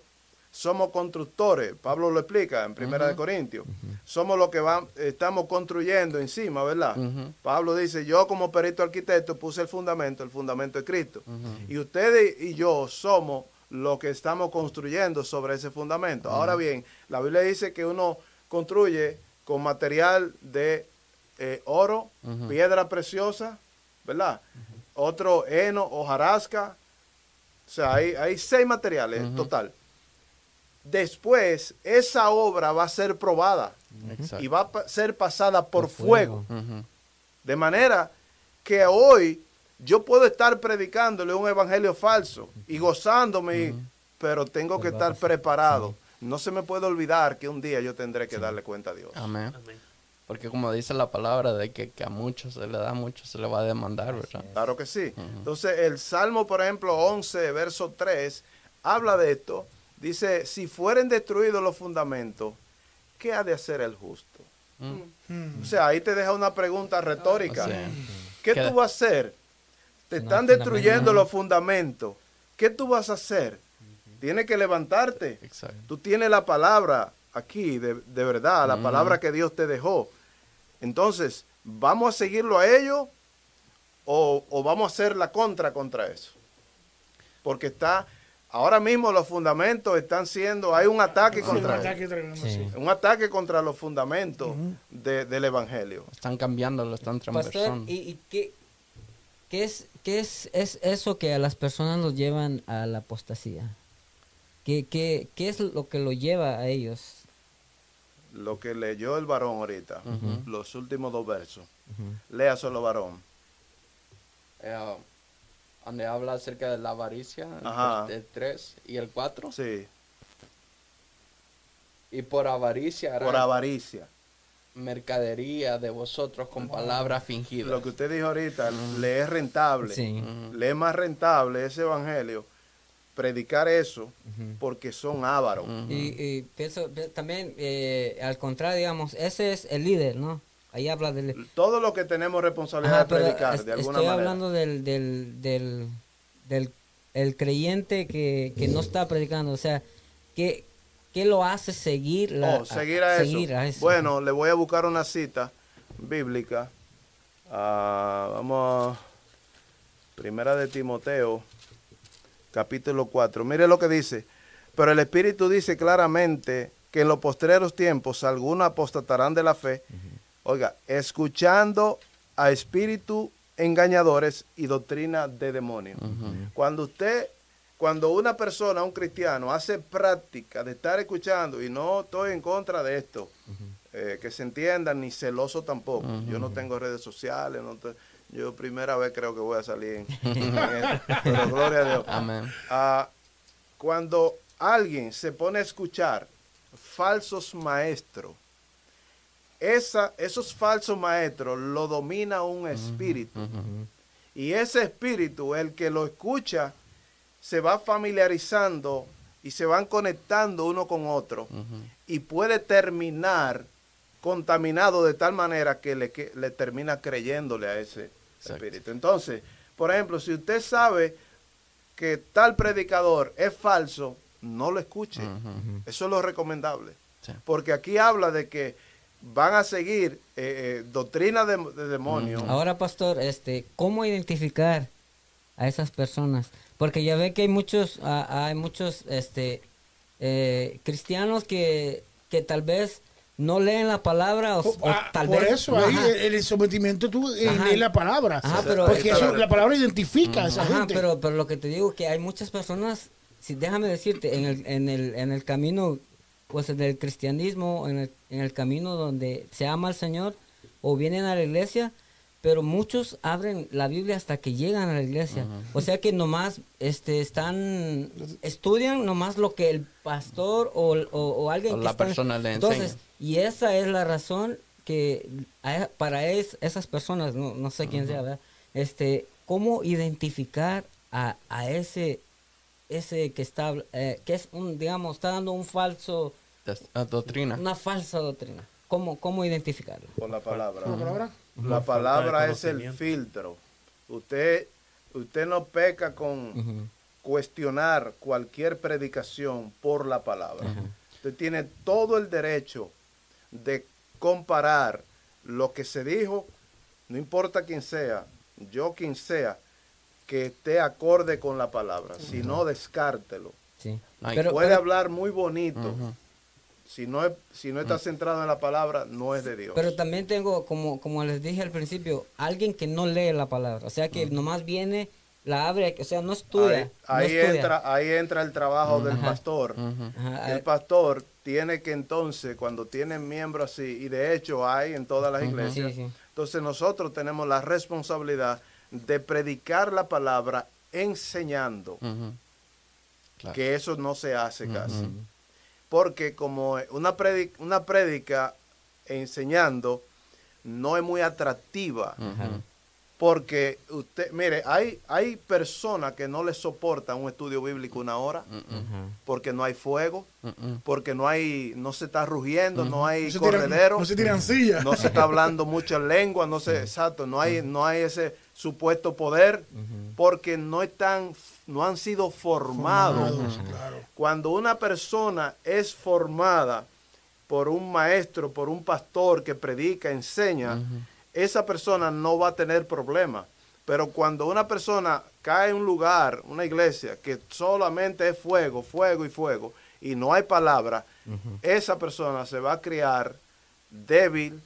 somos constructores. Pablo lo explica en Primera de Corintios. Somos los que van, estamos construyendo encima, ¿verdad? Pablo dice, yo como perito arquitecto puse el fundamento, el fundamento es Cristo. Y ustedes y yo somos los que estamos construyendo sobre ese fundamento. Ahora bien, la Biblia dice que uno construye con material de eh, oro, piedra preciosa, ¿verdad? Otro heno, hojarasca. O sea, hay, hay seis materiales en total. Después, esa obra va a ser probada Exacto. y va a ser pasada por, Por fuego. De manera que hoy yo puedo estar predicándole un evangelio falso y gozándome, y- pero tengo que estar preparado. No se me puede olvidar que un día yo tendré que darle cuenta a Dios. Amén. Amén. Porque como dice la palabra de que, que a muchos se le da, a muchos se le va a demandar, ¿verdad? Claro que sí. Entonces, el Salmo, por ejemplo, 11, verso 3, habla de esto. Dice, si fueren destruidos los fundamentos, ¿qué ha de hacer el justo? Mm. O sea, ahí te deja una pregunta retórica. Sí. ¿Qué tú vas a hacer? Te están destruyendo los fundamentos. ¿Qué tú vas a hacer? Tienes que levantarte. Exacto. Tú tienes la palabra aquí, de, de verdad, la palabra que Dios te dejó. Entonces, ¿vamos a seguirlo a ellos o, o vamos a hacer la contra contra eso? Porque está, ahora mismo los fundamentos están siendo, hay un ataque Sí, un contra ataque tremendo, Sí. sí. un ataque contra los fundamentos de- del evangelio. Están cambiando, lo están Pastor, transversando. ¿y, y qué, qué, es, qué es, es eso que a las personas los llevan a la apostasía? ¿Qué, qué, ¿Qué es lo que lo lleva a ellos? Lo que leyó el varón ahorita, los últimos dos versos. Lea solo varón. Eh, donde habla acerca de la avaricia, Ajá. el 3 y el 4. Sí, Y por avaricia por avaricia. mercadería de vosotros con palabras fingidas. Lo que usted dijo ahorita, le es rentable. Sí. Le es más rentable ese evangelio predicar eso porque son ávaros. Y, y pienso pi- también, eh, al contrario, digamos, ese es el líder, ¿no? Ahí habla del... Todo lo que tenemos responsabilidad Ajá, de predicar, es- de alguna estoy manera. hablando del, del, del, del el creyente que, que no está predicando, o sea, ¿qué, qué lo hace seguir, la, Oh, seguir a, seguir eso. a eso? Bueno, le voy a buscar una cita bíblica. Vamos a Primera de Timoteo, capítulo 4. Mire lo que dice. Pero el Espíritu dice claramente que en los postreros tiempos algunos apostatarán de la fe. Oiga, escuchando a espíritu engañadores y doctrina de demonios. Cuando usted cuando una persona, un cristiano, hace práctica de estar escuchando, y no estoy en contra de esto, eh, que se entiendan, ni celoso tampoco. Yo no tengo redes sociales, no te- yo primera vez creo que voy a salir en, en esto, pero gloria a Dios. Amén. Ah, cuando alguien se pone a escuchar falsos maestros, esa, esos falsos maestros lo domina un espíritu. Y ese espíritu, el que lo escucha, se va familiarizando y se van conectando uno con otro. Y puede terminar contaminado de tal manera que le, que le termina creyéndole a ese Exacto. espíritu. Entonces, por ejemplo, si usted sabe que tal predicador es falso, no lo escuche. Eso es lo recomendable. Sí. Porque aquí habla de que van a seguir eh, eh, doctrina de, de demonios. Ahora, pastor, este, ¿cómo identificar a esas personas? Porque ya ve que hay muchos, ah, hay muchos, este, eh, cristianos que, que tal vez no leen la palabra o, Por, o ah, tal por vez. eso ahí Ajá. el, sometimiento tú eh, lees la palabra. Ajá, pero- porque eso- la palabra identifica a esa Ajá, gente. pero, pero lo que te digo que hay muchas personas, si déjame decirte, en el, en el, en el camino, pues en el cristianismo, en el, en el camino donde se ama al Señor, o vienen a la iglesia, pero muchos abren la Biblia hasta que llegan a la iglesia. O sea que nomás este, están, estudian nomás lo que el pastor o, o- o alguien O que la está- persona le Entonces, enseña. y esa es la razón que para es- esas personas, no, no sé quién sea, ¿verdad? Este, ¿cómo identificar a, a ese ese que está eh, que es un digamos está dando un falso ah, doctrina. una falsa doctrina? ¿Cómo cómo identificarlo? Por la palabra. ¿La palabra? La es el filtro. Usted, usted no peca con cuestionar cualquier predicación por la palabra. Usted tiene todo el derecho de comparar lo que se dijo, no importa quién sea, yo quien sea, que esté acorde con la palabra. Si no, descártelo. Sí. Pero, Puede pero- hablar muy bonito. Si no, es, si no está centrado en la palabra, no es de Dios. pero también tengo como como les dije al principio, alguien que no lee la palabra, o sea que nomás viene la abre, o sea, no estudia. Ahí, ahí no estudia. entra, ahí entra el trabajo del pastor. El pastor tiene que entonces, cuando tienen miembros así, y de hecho hay en todas las iglesias, Sí, sí. entonces nosotros tenemos la responsabilidad de predicar la palabra enseñando. Claro. que eso no se hace casi. Porque como una prédica, una prédica enseñando no es muy atractiva, porque usted, mire, hay, hay personas que no les soportan un estudio bíblico una hora, porque no hay fuego, porque no hay, no se está rugiendo, no hay No tiran- corredero, no se tiran sillas. no se está hablando muchas lenguas, no se, exacto, no hay, no hay ese supuesto poder, porque no están, no han sido formados. Formados, claro. Cuando una persona es formada por un maestro, por un pastor que predica, enseña, esa persona no va a tener problemas. Pero cuando una persona cae en un lugar, una iglesia, que solamente es fuego, fuego y fuego, y no hay palabra, esa persona se va a criar débil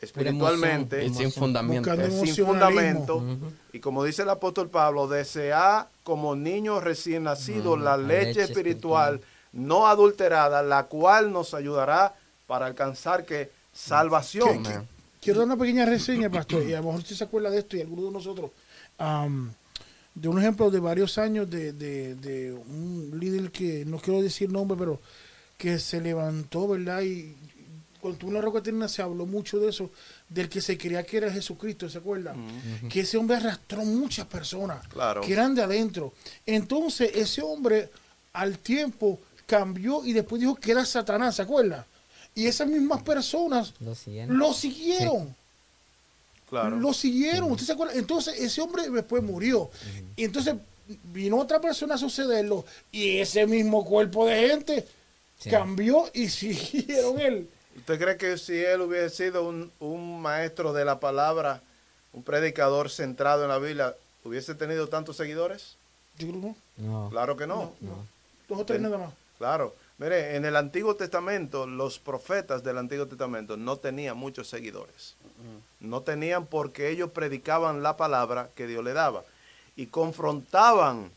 Espiritualmente, Y sin Emoción. fundamento. Buscando es sin fundamento. Y como dice el apóstol Pablo, desea como niño recién nacido la la leche, leche espiritual, no adulterada, la cual nos ayudará para alcanzar que salvación. ¿Qué- qué- Quiero dar una pequeña reseña, pastor, y a lo mejor usted se acuerda de esto y algunos de nosotros, am, de un ejemplo de varios años de, de- de un líder que, no quiero decir nombre, pero que se levantó, ¿verdad? Y cuando tuvo la roca eterna se habló mucho de eso, del que se creía que era Jesucristo, ¿se acuerda? Que ese hombre arrastró muchas personas Claro. que eran de adentro. Entonces ese hombre al tiempo cambió y después dijo que era Satanás, ¿se acuerda? Y esas mismas personas Lo lo siguieron. Claro. Lo siguieron. ¿Usted se acuerda? Entonces ese hombre después murió. Y entonces vino otra persona a sucederlo. Y ese mismo cuerpo de gente Sí. cambió y siguieron él. ¿Usted cree que si él hubiese sido un, un maestro de la palabra, un predicador centrado en la Biblia, hubiese tenido tantos seguidores? Yo creo que no. No. Claro que no. Dos o tres nada más. Claro. Mire, en el Antiguo Testamento, los profetas del Antiguo Testamento no tenían muchos seguidores. No tenían porque ellos predicaban la palabra que Dios le daba y confrontaban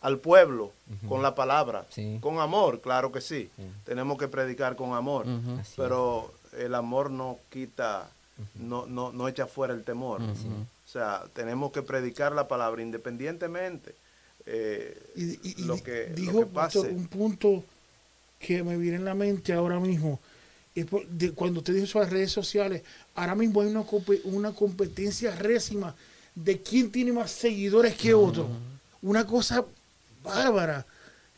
al pueblo con la palabra, Sí. con amor, claro que sí. Sí. Tenemos que predicar con amor, pero el amor no quita, no, no, no echa fuera el temor. O sea, tenemos que predicar la palabra independientemente. eh, Y, y- y lo que, lo dijo que pase. pastor, un punto que me viene en la mente ahora mismo. Es por- de, cuando usted dijo eso a las redes sociales, ahora mismo hay una, una competencia résima de quién tiene más seguidores que otro. Una cosa bárbara.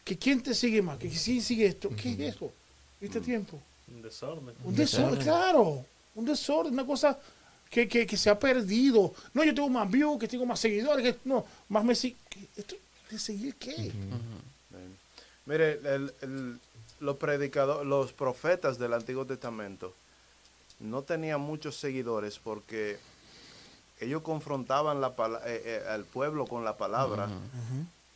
Que quién te sigue más, que quién sigue esto. ¿Qué es eso? ¿Viste tiempo? Un desorden. Un desorden, claro. Un desorden, una cosa que, que, que se ha perdido. No, yo tengo más views, que tengo más seguidores, que no, más me siguen. ¿Esto de seguir qué? Mire, el- el- los predicadores, los profetas del Antiguo Testamento no tenían muchos seguidores porque ellos confrontaban la, eh, eh, al pueblo con la palabra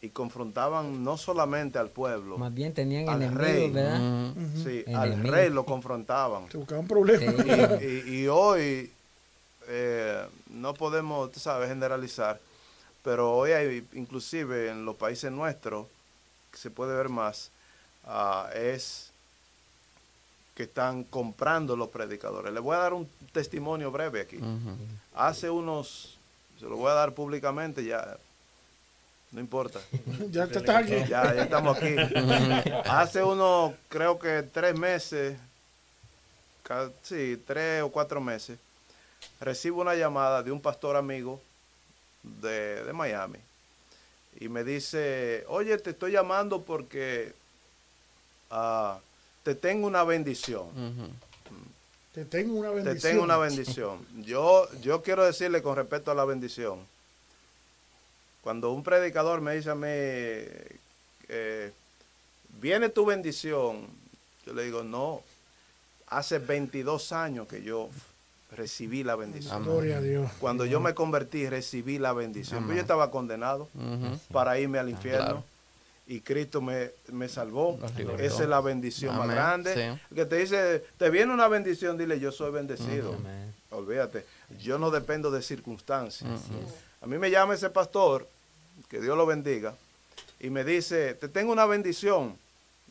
y confrontaban no solamente al pueblo, Más bien tenían Al enemigos, rey. ¿verdad? Sí, al rey lo confrontaban. Se buscaban problemas. Sí. y, y hoy eh, no podemos, tú sabes, generalizar, pero hoy hay, inclusive en los países nuestros, que se puede ver más, ah, es que están comprando los predicadores. Les voy a dar un testimonio breve aquí. Hace unos, se lo voy a dar públicamente, ya, no importa. ya te estás aquí. Ya, ya estamos aquí. Hace unos, creo que tres meses, sí, tres o cuatro meses, recibo una llamada de un pastor amigo de, de Miami. Y me dice, oye, te estoy llamando porque ah, te tengo una bendición. Te tengo una bendición. Te tengo una bendición. Yo, yo quiero decirle con respecto a la bendición. Cuando un predicador me dice a mí, eh, viene tu bendición, yo le digo, no, hace 22 años que yo recibí la bendición. Gloria a Dios. Cuando yo me convertí, recibí la bendición. Yo estaba condenado para irme al infierno. Claro. Y Cristo me, me salvó. Esa es la bendición más grande. Sí. Que te dice, te viene una bendición, dile, yo soy bendecido. Amén. Olvídate, yo no dependo de circunstancias. A mí me llama ese pastor, que Dios lo bendiga, y me dice, te tengo una bendición.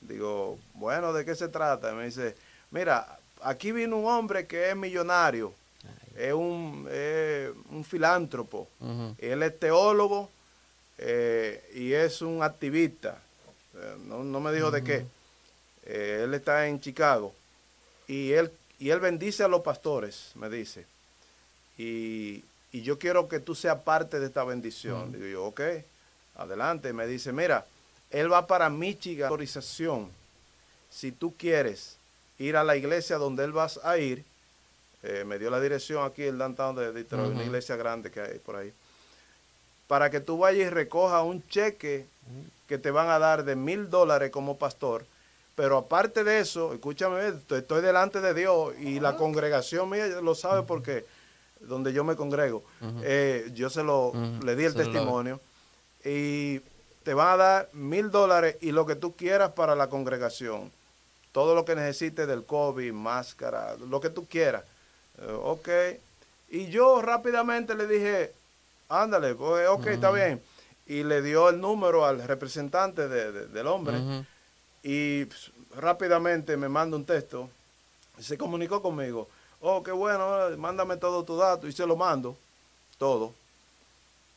Digo, bueno, ¿de qué se trata? Y me dice, mira, aquí vino un hombre que es millonario, es un, es un filántropo, él es teólogo eh, y es un activista. Eh, no, no me dijo de qué. Eh, él está en Chicago y él, y él bendice a los pastores, me dice. Y, y yo quiero que tú seas parte de esta bendición. Digo yo, ok, adelante. Me dice, mira, él va para Michigan, autorización. Si tú quieres ir a la iglesia donde él vas a ir, eh, me dio la dirección aquí, el downtown de Detroit, una Ujú. iglesia grande que hay por ahí, para que tú vayas y recojas un cheque que te van a dar de mil dólares como pastor. Pero aparte de eso, escúchame, estoy, estoy delante de Dios y la congregación mía lo sabe porque donde yo me congrego, eh, yo se lo le di el Se testimonio y te van a dar mil dólares y lo que tú quieras para la congregación. Todo lo que necesites del COVID, máscara, lo que tú quieras. Eh, ok. Y yo rápidamente le dije, ándale, pues, ok, está bien. Y le dio el número al representante de- de- del hombre y pues, rápidamente me manda un texto. y Se comunicó conmigo. Oh, qué bueno, eh, mándame todo tu dato. Y se lo mando, todo.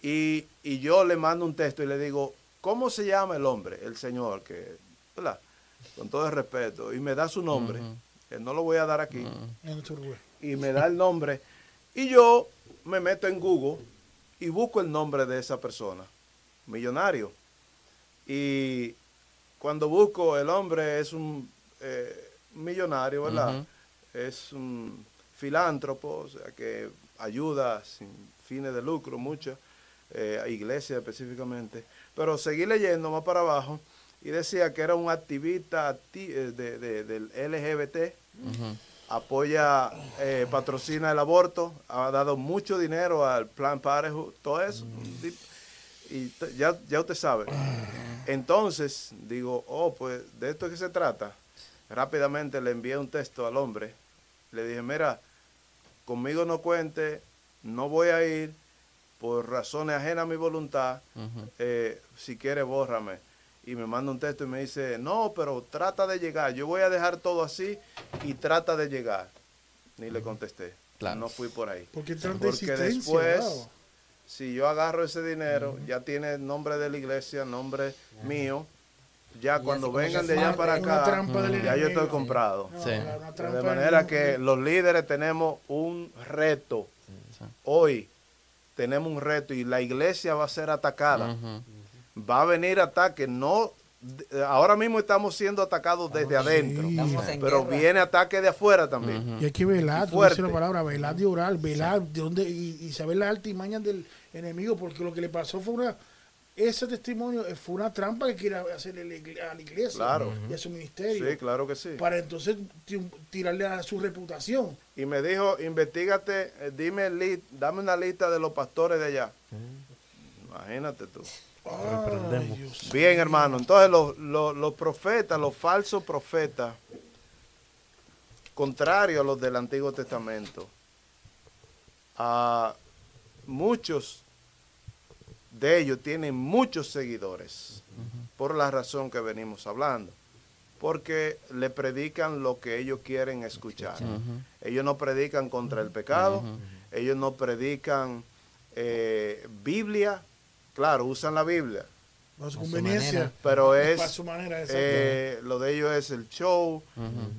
Y, y yo le mando un texto y le digo, ¿cómo se llama el hombre? El señor, que, ¿verdad? Con todo el respeto. Y me da su nombre, que no lo voy a dar aquí y me da el nombre. Y yo me meto en Google y busco el nombre de esa persona, millonario. Y cuando busco, el hombre es un eh, millonario, ¿verdad? Es un filántropo, o sea, que ayuda sin fines de lucro mucho, eh, a iglesias específicamente. Pero seguí leyendo más para abajo y decía que era un activista acti- eh, de- de- del LGBT apoya, eh, patrocina el aborto, ha dado mucho dinero al Plan Parenthood, todo eso. Y t- ya, ya usted sabe. Entonces, digo, oh, pues de esto es que se trata. Rápidamente le envié un texto al hombre. Le dije, mira, conmigo no cuente, no voy a ir, por razones ajenas a mi voluntad, eh, si quiere bórrame. Y me manda un texto y me dice, no, pero trata de llegar. Yo voy a dejar todo así y trata de llegar. Ni le contesté. Claro. No fui por ahí. Porque tanta Porque insistencia, después, wow. si yo agarro ese dinero, ya tiene nombre de la iglesia, nombre mío. Ya cuando vengan de allá para acá, ya yo estoy comprado. De manera que los líderes tenemos un reto. Hoy tenemos un reto y la iglesia va a ser atacada. Va a venir ataque. No, ahora mismo estamos siendo atacados desde adentro. Estamos en Pero viene ataque de afuera también. Y hay que velar, fuerte. la palabra, velar de orar, velar de dónde, y, y saber las artimañas del enemigo, porque lo que le pasó fue una, ese testimonio eh, fue una trampa que quiere hacerle a la iglesia Claro. y a su ministerio, Sí, claro que sí. para entonces ti- tirarle a su reputación. Y me dijo, investigate, eh, dime, dame una lista de los pastores de allá. Imagínate tú. Ay. Bien, hermano. Entonces los, los- los profetas, los falsos profetas, contrario a los del Antiguo Testamento, a muchos de ellos tienen muchos seguidores, por la razón que venimos hablando, porque le predican lo que ellos quieren escuchar. Ellos no predican contra el pecado, ellos no predican eh, Biblia, claro, usan la Biblia, A su conveniencia, pero es su manera, eh, lo de ellos es el show,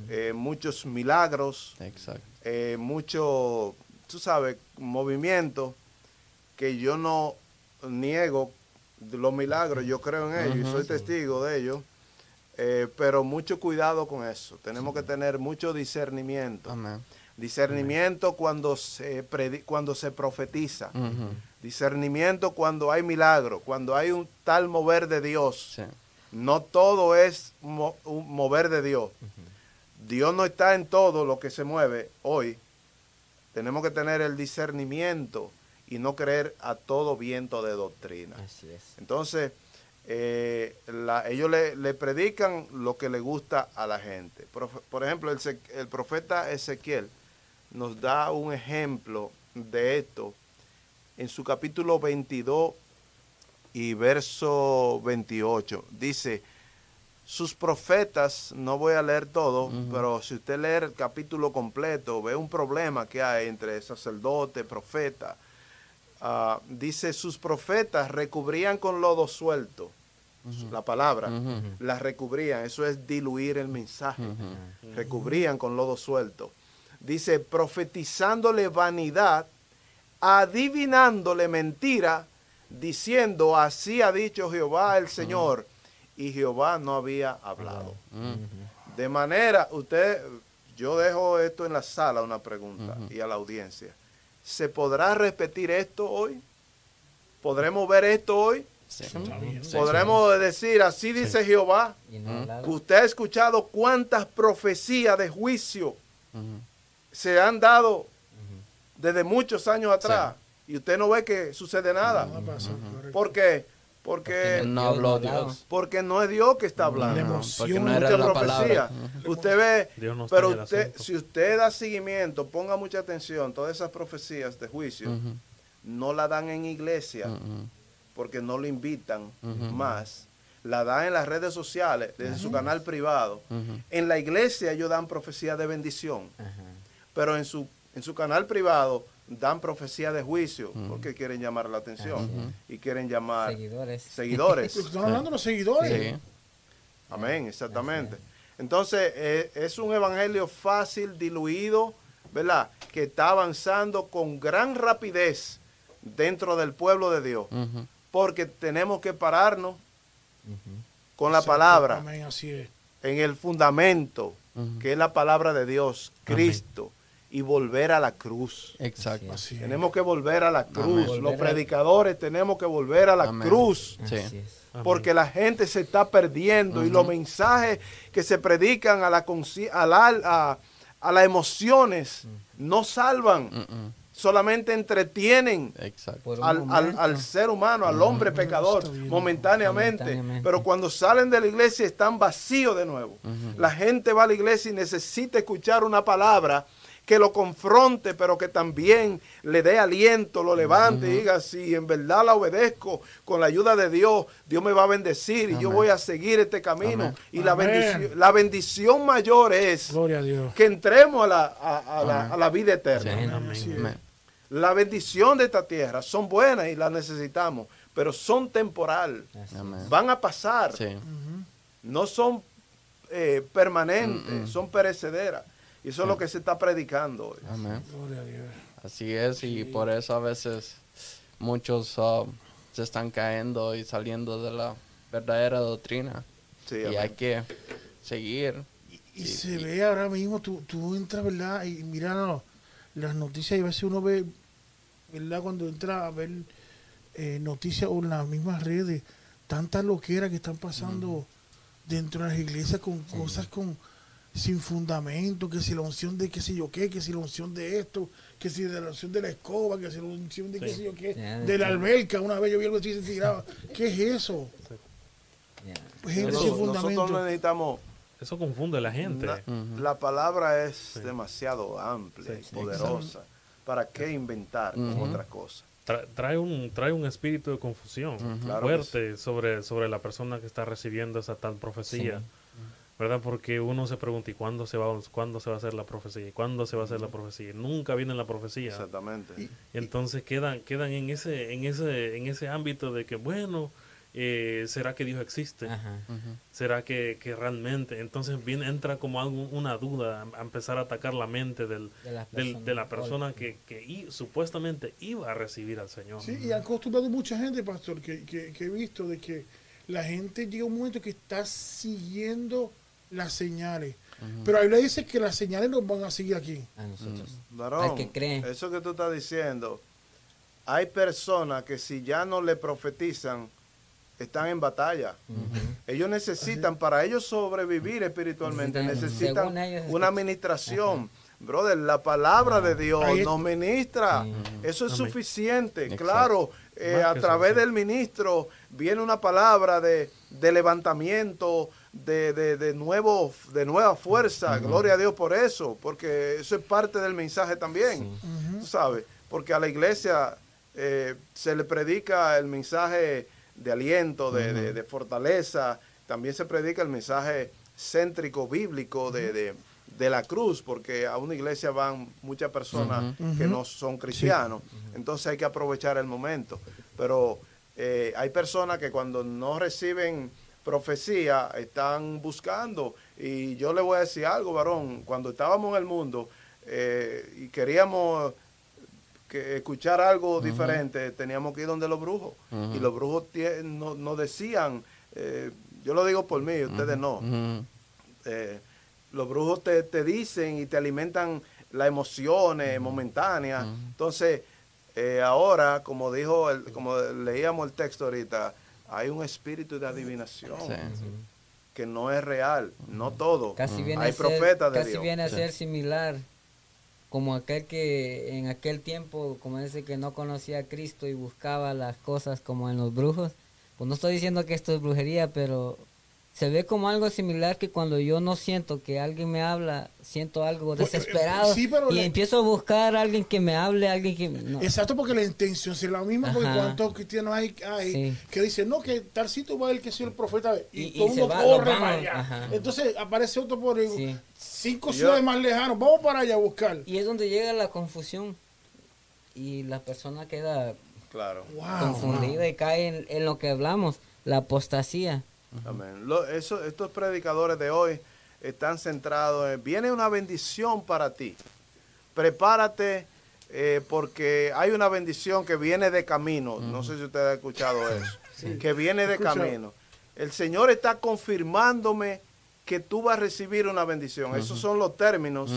eh, muchos milagros, Exacto. eh, mucho, tú sabes, movimiento que yo no niego los milagros, yo creo en ellos y soy testigo de ellos, eh, pero mucho cuidado con eso. Tenemos que tener mucho discernimiento. Amén. Discernimiento cuando se, predi- cuando se profetiza. Ujú. Discernimiento cuando hay milagro, cuando hay un tal mover de Dios. Sí. No todo es mo- un mover de Dios. Dios no está en todo lo que se mueve hoy. Tenemos que tener el discernimiento y no creer a todo viento de doctrina. Así es. Entonces, eh, la- ellos le, le predican lo que le gusta a la gente. Por, por ejemplo, el profeta Ezequiel nos da un ejemplo de esto en su capítulo 22 y verso 28. Dice, sus profetas, no voy a leer todo, pero si usted lee el capítulo completo, ve un problema que hay entre sacerdote, profeta. Ah, dice, sus profetas recubrían con lodo suelto. La palabra, Ujú. la recubrían. Eso es diluir el mensaje. Recubrían con lodo suelto. Dice, profetizándole vanidad, adivinándole mentira, diciendo, así ha dicho Jehová el Señor. Y Jehová no había hablado. De manera, usted, yo dejo esto en la sala, una pregunta, y a la audiencia. ¿Se podrá repetir esto hoy? ¿Podremos ver esto hoy? Sí. ¿Podremos decir, así dice Jehová? Usted ha escuchado cuántas profecías de juicio se han dado desde muchos años atrás y usted no ve que sucede nada. No pasa, correcto. Porque Porque, No Dios habló no hablaba. Dios. porque no es Dios que está La hablando. emoción, porque no era la profecía. palabra. Usted ve, no pero usted, si usted da seguimiento, ponga mucha atención, todas esas profecías de juicio no la dan en iglesia porque no lo invitan más. La dan en las redes sociales, desde su canal privado. En la iglesia ellos dan profecía de bendición, pero en su, en su canal privado dan profecía de juicio porque quieren llamar la atención y quieren llamar Seguidores. seguidores. Están hablando los seguidores. Sí. Amén, exactamente. Entonces, eh, es un evangelio fácil, diluido, ¿verdad? Que está avanzando con gran rapidez dentro del pueblo de Dios. Porque tenemos que pararnos con la palabra, Amén, así es. en el fundamento, que es la palabra de Dios, Cristo, y volver a la cruz. Exacto. Así es. Tenemos que volver a la cruz. Amén. Los a- predicadores tenemos que volver a la Amén. cruz. Sí. Porque la gente se está perdiendo y los mensajes que se predican a, la a, la- a- a las emociones no salvan, solamente entretienen al, al- al ser humano, al hombre pecador. Momentáneamente. Pero cuando salen de la iglesia están vacíos de nuevo. La gente va a la iglesia y necesita escuchar una palabra que lo confronte, pero que también le dé aliento, lo levante y diga, si en verdad la obedezco, con la ayuda de Dios, Dios me va a bendecir y yo voy a seguir este camino. Amén. Y la la bendición mayor es Gloria a Dios. que entremos a la, a- a la- a la vida eterna. Amén. Amén. Amén. La bendición de esta tierra son buenas y las necesitamos, pero son temporal. Amén. Van a pasar, Sí. no son eh, permanentes, son perecederas. Y eso es lo que se está predicando hoy. Amén. Gloria a Dios. Así es, y por eso a veces muchos um, se están cayendo y saliendo de la verdadera doctrina. Sí, y amén. hay que seguir. Y se ve ahora mismo, tú, tú entras, ¿verdad? Y mira no, las noticias y a veces uno ve, ¿verdad? Cuando entra a ver eh, noticias o en las mismas redes, tantas loqueras que están pasando dentro de las iglesias con cosas con sin fundamento, que si la unción de qué sé yo qué, que si la unción de esto, que si de la unción de la escoba, que si la unción de qué sé yo qué, de la alberca, una vez yo vi algo así y se tiraba. ¿Qué es eso? Gente Nosotros, sin fundamento. no necesitamos... Eso confunde a la gente. La palabra es demasiado amplia Sí, y poderosa. ¿Para qué inventar con Ujú. otras cosas? Tra- trae un trae un espíritu de confusión fuerte sobre sobre la persona que está recibiendo esa tal profecía verdad porque uno se pregunta y cuándo se va cuándo se va a hacer la profecía y cuándo se va a hacer la profecía nunca viene la profecía. Exactamente. y entonces quedan quedan en ese en ese en ese ámbito de que bueno eh, será que Dios existe Ajá. será que, que realmente entonces viene entra como algo, una duda a empezar a atacar la mente del, De las del- de la persona. que, que i- supuestamente iba a recibir al Señor. Sí, y han acostumbrado mucha gente, pastor, que, que, que he visto de que la gente llega a un momento que está siguiendo las señales. Pero ahí le dice que las señales nos van a seguir aquí. A nosotros. Varón, Al que cree. eso que tú estás diciendo, hay personas que si ya no le profetizan, están en batalla. Ellos necesitan, para ellos sobrevivir espiritualmente, Necesitan, necesitan según ellos, una administración. Brother, la palabra de Dios Ahí- nos ministra. Sí. Eso es Amén. suficiente. Exacto. Claro, eh, a través suficiente. del ministro viene una palabra de, de levantamiento, de, de, de nuevo, de nueva fuerza. Gloria a Dios por eso, porque eso es parte del mensaje también. Tú sabes, porque a la iglesia eh, se le predica el mensaje de aliento, de, de- de fortaleza, también se predica el mensaje céntrico bíblico de, de- de la cruz, porque a una iglesia van muchas personas que no son cristianos, entonces hay que aprovechar el momento. Pero eh, hay personas que cuando no reciben profecía están buscando, y yo le voy a decir algo, varón, cuando estábamos en el mundo eh, y queríamos que escuchar algo diferente, teníamos que ir donde los brujos. Y los brujos tie- no- nos decían, eh, yo lo digo por mí, ustedes no. Eh, los brujos te, te dicen y te alimentan las emociones momentáneas. Entonces, ahora, como dijo, el- como leíamos el texto ahorita, hay un espíritu de adivinación Sí. que no es real, no todo. Casi viene hay a ser, profetas de casi Dios. viene a ser similar como aquel que en aquel tiempo, como ese que no conocía a Cristo y buscaba las cosas como en los brujos. Pues no estoy diciendo que esto es brujería, pero se ve como algo similar que cuando yo no siento que alguien me habla, siento algo eh, desesperado sí, pero y empiezo a buscar a alguien que me hable, alguien que no. Exacto, porque la intención es la misma, porque Ajá. cuántos cristianos hay, hay Sí. que dicen, no, que tal sitio va el que sea el profeta, y, Y- y todo el se mundo va, corre para allá. Entonces aparece otro por Sí. cinco Yo- ciudades más lejanos, vamos para allá a buscar. Y es donde llega la confusión y la persona queda Claro. Wow, confundida y cae en, en lo que hablamos, la apostasía. Amén. Lo- eso- estos predicadores de hoy están centrados en, viene una bendición para ti. Prepárate eh, porque hay una bendición que viene de camino. No sé si usted ha escuchado eso. Que viene de Escuchado. camino. El Señor está confirmándome que tú vas a recibir una bendición. Esos son los términos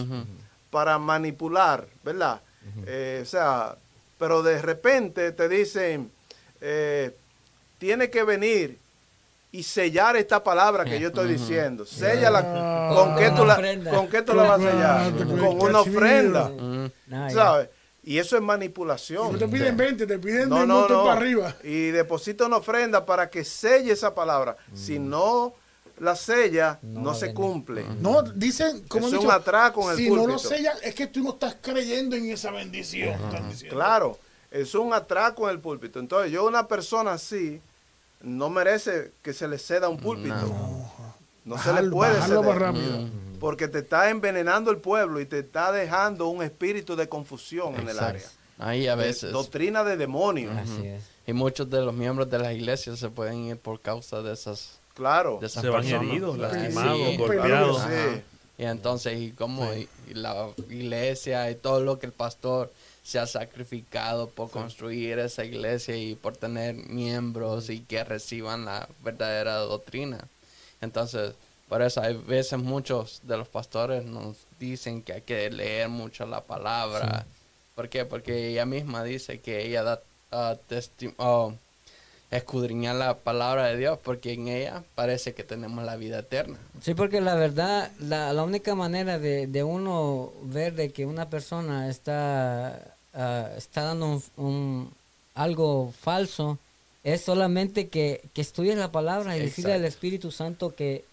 para manipular, ¿verdad? Eh, o sea, pero de repente te dicen, eh, tiene que venir y sellar esta palabra que yo estoy diciendo. Séllala. ¿Con qué tú la, con qué tú la vas a sellar? Con una ofrenda. No, ya. ¿Sabes? Y eso es manipulación. No te piden 20, te piden No, no, no. para arriba. Y deposita una ofrenda para que selle esa palabra. Si no la sella no, se cumple. No, dicen, como Es un atraco en el si no lo sellan, es que tú no estás creyendo en esa bendición. Claro, es un atraco en el púlpito. Entonces, yo una persona así no merece que se le ceda un púlpito. No, se le puede ceder. rápido. Porque te está envenenando el pueblo y te está dejando un espíritu de confusión en el área. Ahí a De- veces. doctrina de demonios. Así es. Y muchos de los miembros de las iglesias se pueden ir por causa de esas, Claro. de esas Se van personas. heridos, lastimados, Sí. golpeados. Sí. Ajá. Y entonces, y como y- y la iglesia y todo lo que el pastor se ha sacrificado por construir esa iglesia y por tener miembros y que reciban la verdadera doctrina. Entonces, por eso hay veces muchos de los pastores nos dicen que hay que leer mucho la palabra. ¿Por qué? Porque ella misma dice que ella da ah, testi- oh, escudriñar la palabra de Dios porque en ella parece que tenemos la vida eterna. Sí, porque la verdad, la, la única manera de, de uno ver de que una persona está, ah, está dando un, un- algo falso es solamente que, que estudie la palabra y decirle al. Espíritu Santo que,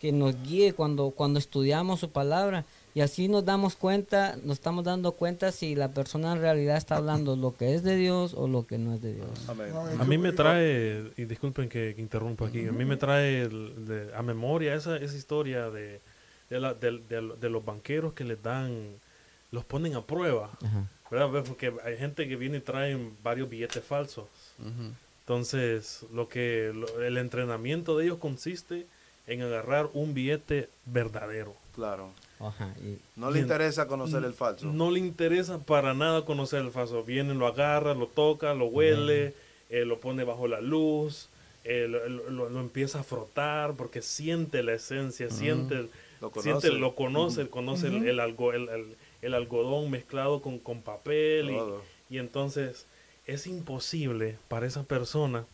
que nos guíe cuando, cuando estudiamos su palabra. Y así nos damos cuenta, nos estamos dando cuenta si la persona en realidad está hablando lo que es de Dios o lo que no es de Dios. Amén. A mí me trae, y disculpen que, que interrumpa aquí, a mí me trae el- de- a memoria esa, esa historia de, de, la- de- de- de los banqueros que les dan, los ponen a prueba, Ajá. ¿verdad? Ve, Porque hay gente que viene y traen varios billetes falsos. Entonces, lo que lo- el entrenamiento de ellos consiste en agarrar un billete verdadero. Claro. Ajá, y- No le interesa conocer el falso. No le interesa para nada conocer el falso. Viene, lo agarra, lo toca, lo huele, eh, lo pone bajo la luz, eh, lo, lo- empieza a frotar porque siente la esencia, siente, el- Lo siente, conoce. lo conoce, conoce el, el el- el- el algodón mezclado con, con papel y- y, entonces es imposible para esa persona,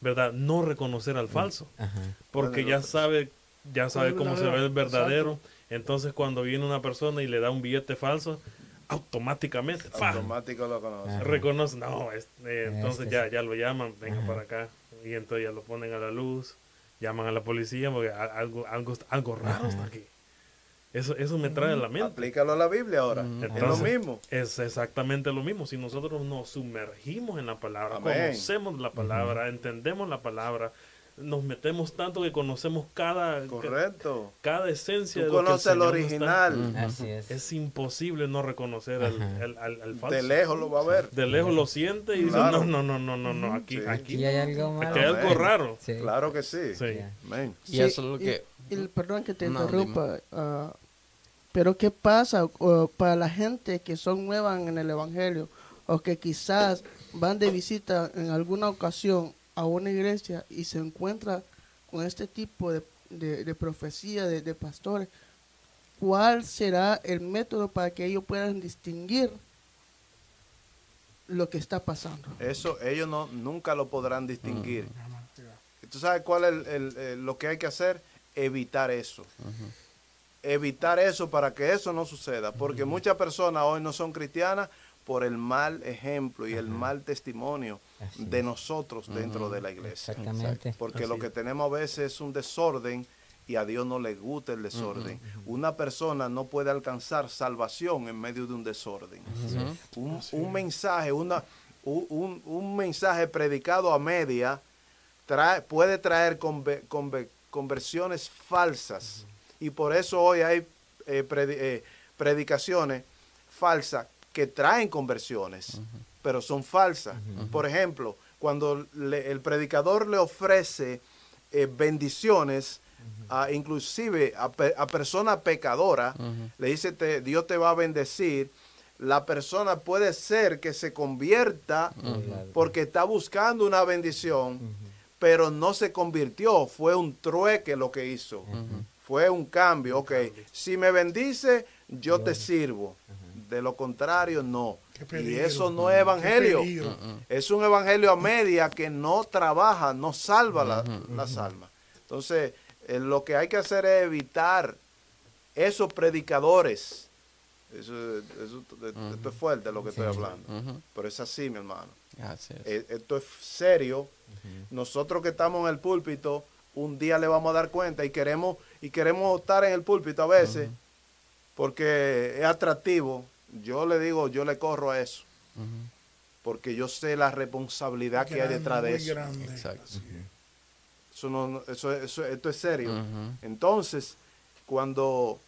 ¿verdad? No reconocer al falso ajá. porque ya sabe ya sabe cómo se ve el verdadero, verdadero entonces cuando viene una persona y le da un billete falso automáticamente. Automático lo conoce. Ajá. reconoce no es- eh, entonces Este ya ya lo llaman venga Ajá. para acá y entonces ya lo ponen a la luz llaman a la policía porque algo algo algo raro está aquí eso eso me trae a la mente Aplícalo a la Biblia ahora. es lo mismo. Es exactamente lo mismo. Si nosotros nos sumergimos en la palabra, Amén. conocemos la palabra, entendemos la palabra, nos metemos tanto que conocemos cada, ca- Correcto. cada esencia Tú de lo que el conoces el original. Así es. Es imposible no reconocer al, al- al- al falso. De lejos lo va a ver. De lejos lo siente y dice, no, no, no, no, no, no, aquí, Sí. aquí, Aquí hay algo malo. aquí hay algo raro. Sí. Claro que sí. Sí. Y Sí, eso es lo que... y perdón que te No, interrumpa, ah, pero ¿qué pasa uh, para la gente que son nuevas en el Evangelio o que quizás van de visita en alguna ocasión a una iglesia y se encuentra con este tipo de, de- de profecía de, de pastores? ¿Cuál será el método para que ellos puedan distinguir lo que está pasando? Eso ellos no, nunca lo podrán distinguir. ¿Tú sabes cuál es el- el- el- lo que hay que hacer? Evitar eso. Evitar eso para que eso no suceda. Porque muchas personas hoy no son cristianas por el mal ejemplo y el mal testimonio Así de nosotros dentro de la iglesia. Exactamente. Porque Así lo que es. tenemos a veces es un desorden y a Dios no le gusta el desorden. Una persona no puede alcanzar salvación en medio de un desorden. Un, un mensaje, una, un, un- mensaje predicado a media trae, puede traer conve- conve- conversiones falsas. Y por eso hoy hay eh, predi- eh, predicaciones falsas que traen conversiones, pero son falsas. Por ejemplo, cuando le- el predicador le ofrece eh, bendiciones, a, inclusive a, pe- a persona pecadora, le dice, te- Dios te va a bendecir, la persona puede ser que se convierta porque está buscando una bendición, pero no se convirtió, fue un trueque lo que hizo, fue un cambio, ok, si me bendice, yo te sirvo, de lo contrario, no. Y eso no es evangelio, Qué peligro. es un evangelio a media que no trabaja, no salva la- las almas. Entonces, eh, lo que hay que hacer es evitar esos predicadores. Eso, eso- Esto es fuerte lo que estoy hablando. Ujú. Pero es así, mi hermano. Eh, Esto es serio. Nosotros que estamos en el púlpito, un día le vamos a dar cuenta y queremos, y queremos estar en el púlpito a veces porque es atractivo. Yo le digo, yo le corro a eso. Porque yo sé la responsabilidad que hay detrás de muy eso. grande. Exacto. Eso no, eso, eso- esto es serio. Entonces, cuando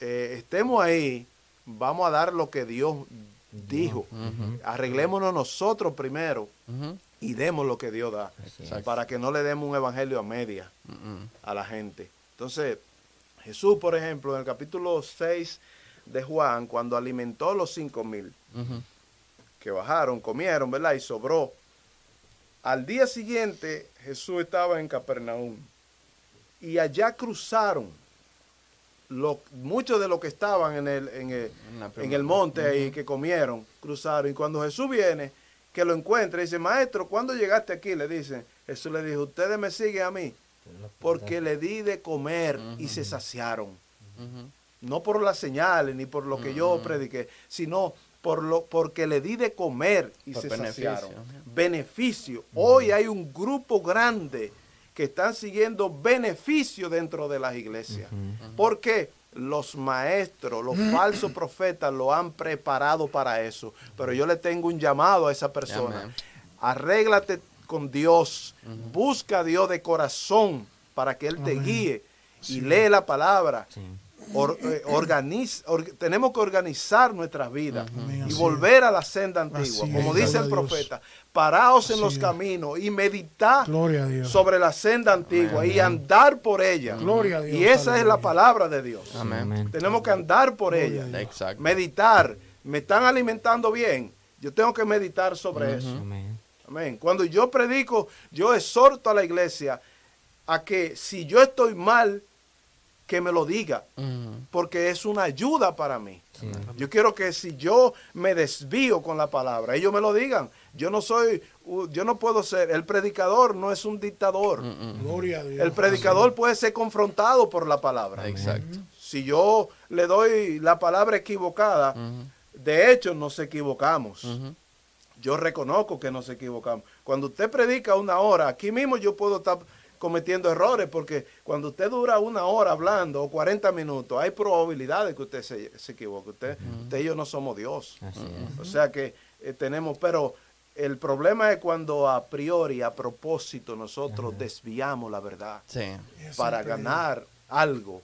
eh, estemos ahí, vamos a dar lo que Dios dijo. Arreglémonos nosotros primero y demos lo que Dios da. Exacto. Para que no le demos un evangelio a media a la gente. Entonces, Jesús, por ejemplo, en el capítulo 6 de Juan, cuando alimentó los cinco mil, que bajaron, comieron, ¿verdad? Y sobró. Al día siguiente Jesús estaba en Capernaum y allá cruzaron lo- muchos de los que estaban en el, en el, En el monte ahí que comieron, cruzaron. Y cuando Jesús viene, que lo encuentra, dice, maestro, ¿cuándo llegaste aquí? Le dice, Jesús le dijo, ustedes me siguen a mí porque le di de comer y se saciaron. No por las señales ni por lo que yo prediqué, sino por lo porque le di de comer y Por se beneficio, saciaron. Beneficio. Hoy hay un grupo grande que están siguiendo beneficio dentro de las iglesias. Porque los maestros, los falsos profetas lo han preparado para eso. Pero yo le tengo un llamado a esa persona. Arréglate con Dios. Busca a Dios de corazón para que Él te guíe. Y lee la palabra. Or- eh, organiz- or- tenemos que organizar nuestras vidas Amén, y volver a la senda antigua. Así Como es, dice el profeta, paraos en los es. caminos y meditar sobre la senda antigua y andar por ella. Gloria a Dios, y esa es la palabra de Dios. Amén. Amén. Tenemos que andar por ella. Exacto. Meditar. Me están alimentando bien. Yo tengo que meditar sobre eso. Amén. Amén. Cuando yo predico, yo exhorto a la iglesia a que si yo estoy mal, que me lo diga, Ujú. porque es una ayuda para mí. Sí. Yo quiero que si yo me desvío con la palabra, ellos me lo digan. Yo no soy, yo no puedo ser, el predicador no es un dictador. Gloria a Dios. El predicador puede ser confrontado por la palabra. Exacto. Si yo le doy la palabra equivocada, de hecho nos equivocamos. Yo reconozco que nos equivocamos. Cuando usted predica una hora, aquí mismo yo puedo estar cometiendo errores porque cuando usted dura una hora hablando o 40 minutos, hay probabilidades que usted se, se equivoque. Usted, usted y yo no somos Dios. O sea que eh, tenemos, pero el problema es cuando a priori, a propósito, nosotros desviamos la verdad Sí. para ganar algo.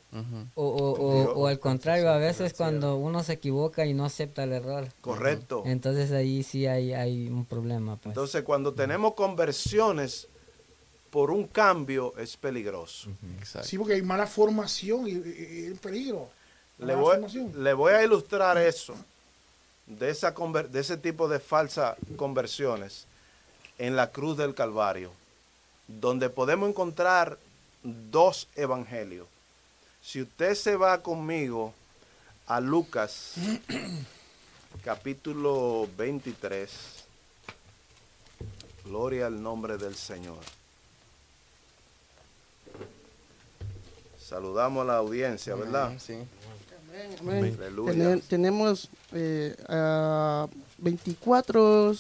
O, o, o, o al contrario, a veces cuando uno se equivoca y no acepta el error. Correcto. Entonces ahí sí hay, hay un problema. Pues. Entonces, cuando tenemos conversiones por un cambio, es peligroso. Exacto. Sí, porque hay mala formación y, y- y el peligro. Le voy, formación. le voy a ilustrar eso, de, esa conver- de ese tipo de falsas conversiones, en la cruz del Calvario, donde podemos encontrar dos evangelios. Si usted se va conmigo a Lucas, capítulo 23, gloria al nombre del Señor. Saludamos a la audiencia, ¿verdad? Sí. Amén. Tene- tenemos eh, a 24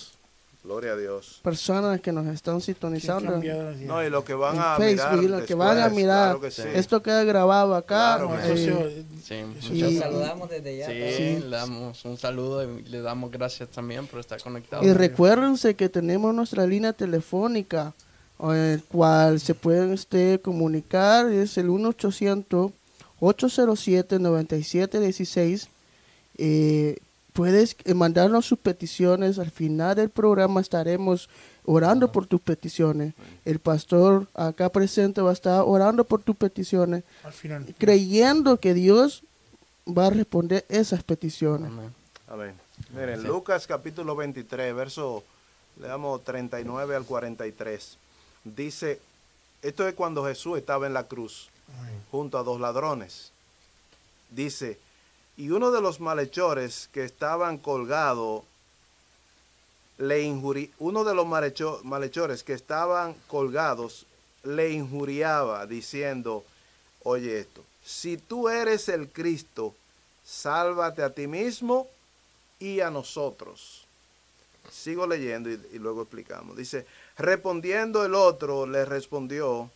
Gloria a Dios. personas que nos están sintonizando. No, y lo que van en a Facebook, mirar y los que van a mirar. claro que sí. Esto queda grabado acá. Claro, eh, sí, Sí. Y- Los saludamos desde ya. Sí, todos. le damos un saludo y le damos gracias también por estar conectado. Y recuérdense que tenemos nuestra línea telefónica, el cual se pueden este, comunicar, es el 1-800-807-9716. Eh, puedes eh, mandarnos sus peticiones, al final del programa estaremos orando por tus peticiones. El pastor acá presente va a estar orando por tus peticiones, al final. creyendo que Dios va a responder esas peticiones. Amén. Amén. Miren, Lucas capítulo 23, verso, le damos 39 al 43. Dice, esto es cuando Jesús estaba en la cruz, junto a dos ladrones. Dice, y uno de los malhechores que estaban colgados, le injuri uno de los malhecho- malhechores que estaban colgados, le injuriaba diciendo, oye esto, si tú eres el Cristo, sálvate a ti mismo y a nosotros. Sigo leyendo y, y luego explicamos. Dice, respondiendo el otro, le respondió,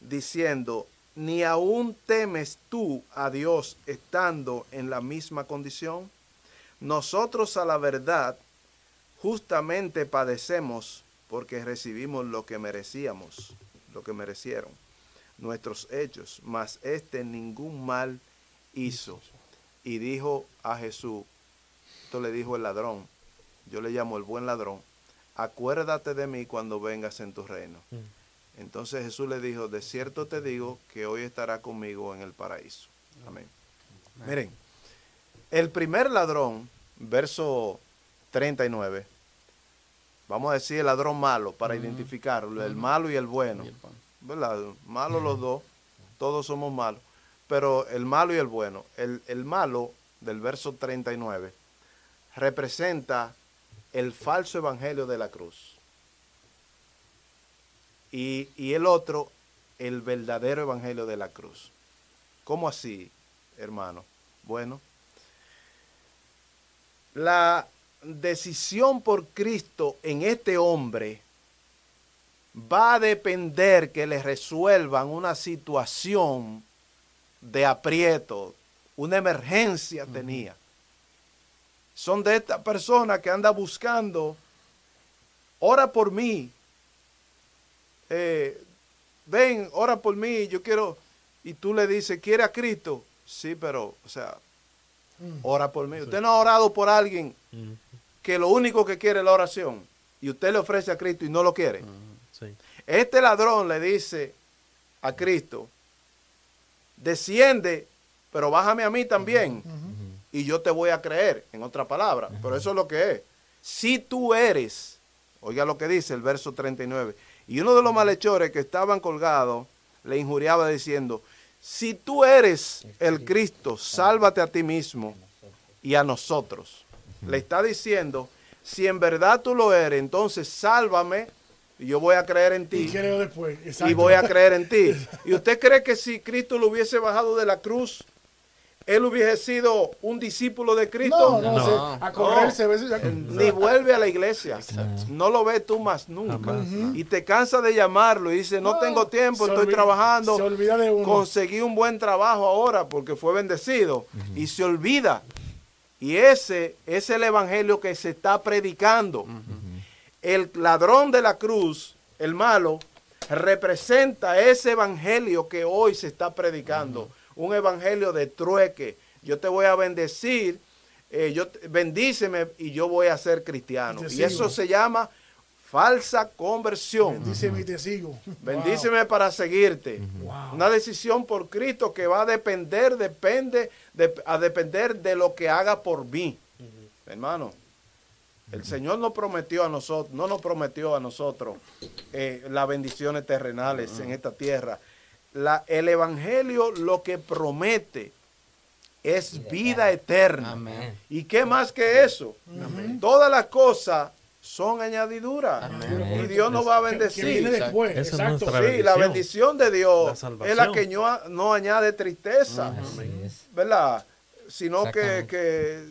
diciendo, ni aún temes tú a Dios estando en la misma condición. Nosotros a la verdad justamente padecemos porque recibimos lo que merecíamos, lo que merecieron nuestros hechos, mas este ningún mal hizo. Y dijo a Jesús, esto le dijo el ladrón, yo le llamo el buen ladrón, acuérdate de mí cuando vengas en tu reino. Entonces Jesús le dijo, de cierto te digo que hoy estará conmigo en el paraíso. Amén. Miren, el primer ladrón, verso 39, vamos a decir el ladrón malo para identificarlo, el malo y el bueno. ¿Verdad? Malos los dos, todos somos malos, pero el malo y el bueno. El, el malo del verso 39 representa el falso evangelio de la cruz. Y, y, el otro, el verdadero evangelio de la cruz. ¿Cómo así, hermano? Bueno, la decisión por Cristo en este hombre va a depender que le resuelvan una situación de aprieto, una emergencia tenía. Son de esta persona que anda buscando, ora por mí, eh, ven, ora por mí, yo quiero, y tú le dices, ¿quiere a Cristo? Sí, pero, o sea, ora por mí. Usted no ha orado por alguien que lo único que quiere es la oración, y usted le ofrece a Cristo y no lo quiere. Sí. Este ladrón le dice a Cristo, desciende, pero bájame a mí también, y yo te voy a creer, en otra palabra. Pero eso es lo que es. Si tú eres, oiga lo que dice el verso 39, y uno de los malhechores que estaban colgados le injuriaba diciendo, si tú eres el Cristo, sálvate a ti mismo y a nosotros. Le está diciendo, si en verdad tú lo eres, entonces sálvame y yo voy a creer en ti. Y creo después. Exacto. Y voy a creer en ti. ¿Y usted cree que si Cristo lo hubiese bajado de la cruz, él hubiese sido un discípulo de Cristo? No, no, No. se- a correrse. a veces ya- Ni vuelve a la iglesia. No lo ves tú más nunca. Y te cansa de llamarlo y dice, no, No, tengo tiempo, se estoy olvida- trabajando. se olvida de uno. Conseguí un buen trabajo ahora porque fue bendecido. Y se olvida. Y ese es el evangelio que se está predicando. El ladrón de la cruz, el malo, representa ese evangelio que hoy se está predicando. Un evangelio de trueque. Yo te voy a bendecir, eh, yo, bendíceme y yo voy a ser cristiano. Y eso se llama falsa conversión. Dice mi te sigo. Bendíceme para seguirte. Wow. Una decisión por Cristo que va a depender, depende, de- a depender de lo que haga por mí. Hermano, el Señor nos prometió a nosotros, no nos prometió a nosotros eh, las bendiciones terrenales en esta tierra. La- el Evangelio lo que promete es vida eterna. Amén. ¿Y qué más que eso? Todas las cosas son añadiduras. Amén. Y Dios nos va a bendecir. viene después. Exacto. Sí, la bendición de Dios es la que no, no añade tristeza. ¿verdad? Sino que, que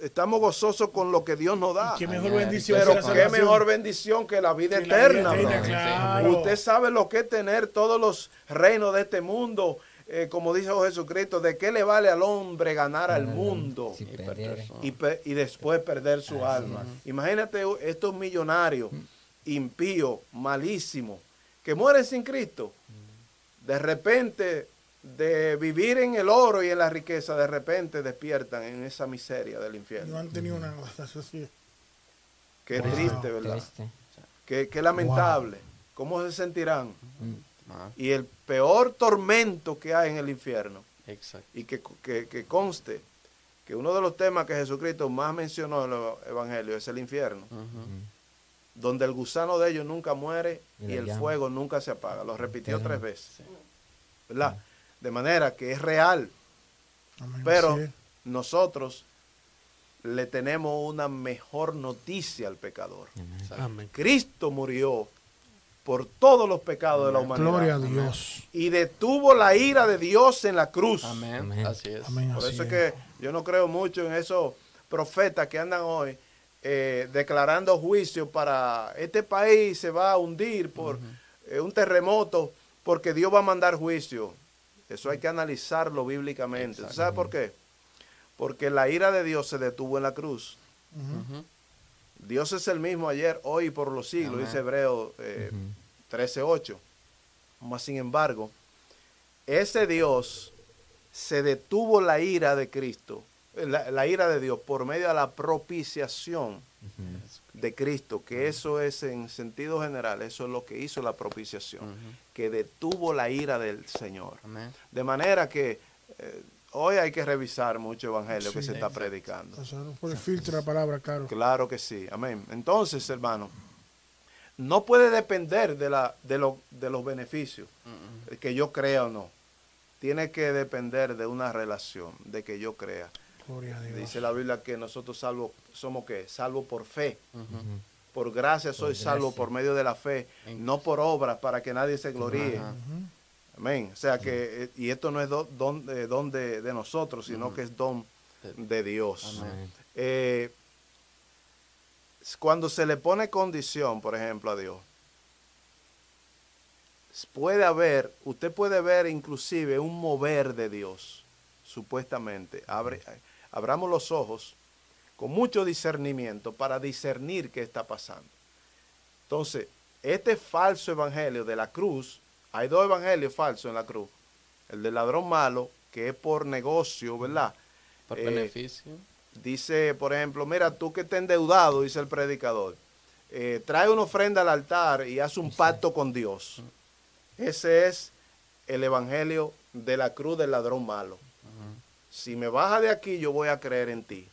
estamos gozosos con lo que Dios nos da. Qué mejor bendición. Pero que la qué salvación. mejor bendición que la vida Que la vida eterna. claro. Usted sabe lo que es tener todos los reinos de este mundo, eh, como dijo Jesucristo, de qué le vale al hombre ganar al mundo Si y, después perder su alma. Imagínate estos millonarios impíos, malísimos, que mueren sin Cristo. De repente, de vivir en el oro y en la riqueza, de repente despiertan en esa miseria del No infierno. han tenido nada. Eso sí. Qué triste, ¿verdad? Triste. Qué, qué lamentable. ¿Cómo se sentirán? Ah, Y el peor tormento que hay en el infierno, exacto. y que, que- que conste que uno de los temas que Jesucristo más mencionó en el Evangelio es el infierno, Ujú. donde el gusano de ellos nunca muere Y el llama. fuego nunca se apaga. Lo repitió tres veces. ¿Verdad? De manera que es real, Amén. pero nosotros le tenemos una mejor noticia al pecador. Amén. Cristo murió por todos los pecados de la humanidad. Gloria a Dios. y detuvo la ira de Dios en la cruz. Amén. Amén. Así es. Amén. Por así eso es es. que yo no creo mucho en esos profetas que andan hoy eh, declarando juicio para este país se va a hundir por eh, un terremoto porque Dios va a mandar juicio. Eso hay que analizarlo bíblicamente. ¿Tú ¿Sabe por qué? Porque la ira de Dios se detuvo en la cruz. Dios es el mismo ayer, hoy y por los siglos, Amén. dice Hebreo eh, 13.8. Mas sin embargo, ese Dios se detuvo la ira de Cristo, la, la ira de Dios, por medio de la propiciación de Cristo, que eso es en sentido general, eso es lo que hizo la propiciación, que detuvo la ira del Señor. Amén. De manera que eh, hoy hay que revisar mucho evangelio que se está exacto. predicando. Pasar por el filtro de la palabra, claro. Claro que sí, amén. Entonces, hermano, no puede depender de, la, de, lo- de los beneficios, que yo crea o no. Tiene que depender de una relación, de que yo crea. Gloria a Dios. Dice la Biblia que nosotros salvo, somos qué? Salvo por fe. Por gracia soy salvo por medio de la fe, no por obras para que nadie se gloríe. Amén. O sea que, eh, y esto no es do- don, eh, don de, de nosotros, sino que es don de Dios. Amén. Eh, cuando se le pone condición, por ejemplo, a Dios, puede haber, usted puede ver inclusive un mover de Dios, supuestamente. Abre, abramos los ojos con mucho discernimiento para discernir qué está pasando. Entonces, este falso evangelio de la cruz, hay dos evangelios falsos en la cruz. El del ladrón malo, que es por negocio, ¿verdad? Por Eh, beneficio. Dice, por ejemplo, mira, tú que estás endeudado, dice el predicador, eh, trae una ofrenda al altar y haz un pacto con Dios. Ese es el evangelio de la cruz del ladrón malo. Si me baja de aquí, yo voy a creer en ti.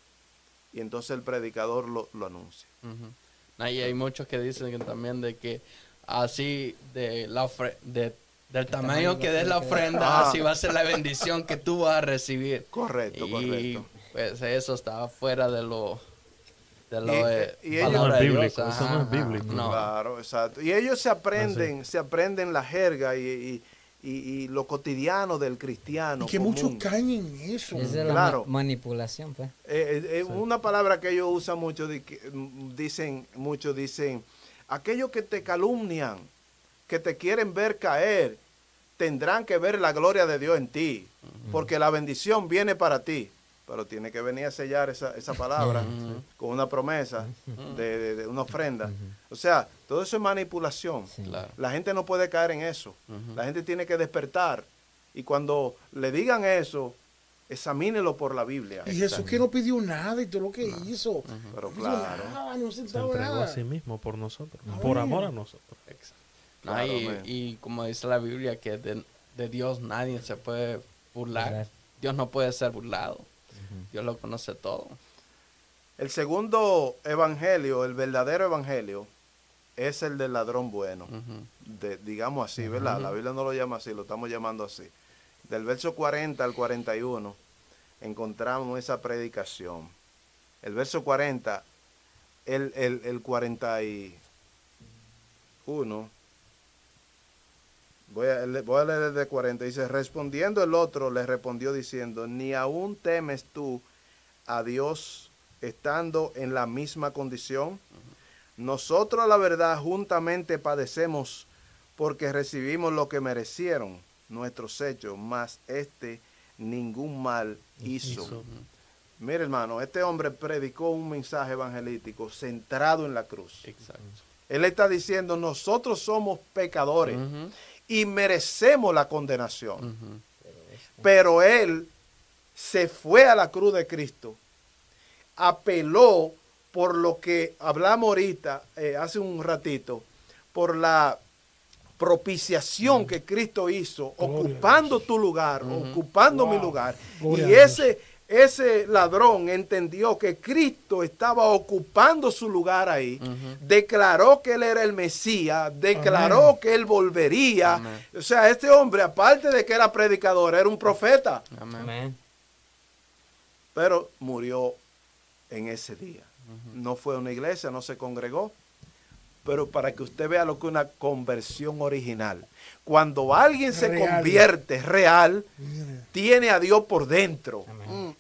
Y entonces el predicador lo, lo anuncia. Ujú. No, y hay muchos que dicen que también de que así de la ofre- de, del tamaño tamaño que des la ofrenda, Ah. así va a ser la bendición que tú vas a recibir. Correcto, y correcto. pues eso está fuera de lo de lo Y- de y ellos- palabra No es de Dios. bíblico, eso no es bíblico. No. Claro, exacto. Y ellos se aprenden, se aprenden la jerga y, y- y- lo cotidiano del cristiano. Y que común. muchos caen en eso. Es de la Claro. ma- manipulación, pues. Eh, eh, eh, Una palabra que ellos usan mucho, mm, dicen, muchos dicen, aquellos que te calumnian, que te quieren ver caer, tendrán que ver la gloria de Dios en ti, porque la bendición viene para ti. Pero tiene que venir a sellar esa, esa palabra con una promesa de, de- de una ofrenda. O sea, todo eso es manipulación. Sí. Claro. La gente no puede caer en eso. La gente tiene que despertar. Y cuando le digan eso, examínelo por la Biblia. Y Jesús que no pidió nada y todo lo que hizo. Pero No claro. nada, no Se entregó nada. a sí mismo por nosotros, Amén. por amor a nosotros. No, Claro, y, como dice la Biblia, que de, de Dios nadie se puede. Burlar. Dios no puede ser burlado. Dios lo conoce todo. El segundo evangelio, el verdadero evangelio, es el del ladrón bueno. De- digamos así, ¿verdad? La Biblia no lo llama así, lo estamos llamando así. Del verso 40 al 41 encontramos esa predicación. El verso 40, el, el, el 41, voy a, le- voy a leer desde 40, dice, respondiendo el otro, le respondió diciendo, ni aún temes tú a Dios estando en la misma condición. Nosotros la verdad juntamente padecemos porque recibimos lo que merecieron nuestros hechos, mas este ningún mal hizo. Hizo. Mire hermano, este hombre predicó un mensaje evangelístico centrado en la cruz. Exacto. Él está diciendo, nosotros somos pecadores. Y merecemos la condenación. Pero él se fue a la cruz de Cristo, apeló por lo que hablamos ahorita, eh, hace un ratito, por la propiciación que Cristo hizo, Gloria ocupando tu lugar, ocupando mi lugar. Gloria y ese, ese ladrón entendió que Cristo estaba ocupando su lugar ahí, declaró que él era el Mesías, declaró Amén. que él volvería. Amén. O sea, este hombre, aparte de que era predicador, era un profeta, Amén. Amén. pero murió en ese día. No fue a una iglesia, no se congregó, pero para que usted vea lo que es una conversión original. Cuando alguien se Real. convierte real, tiene a Dios por dentro.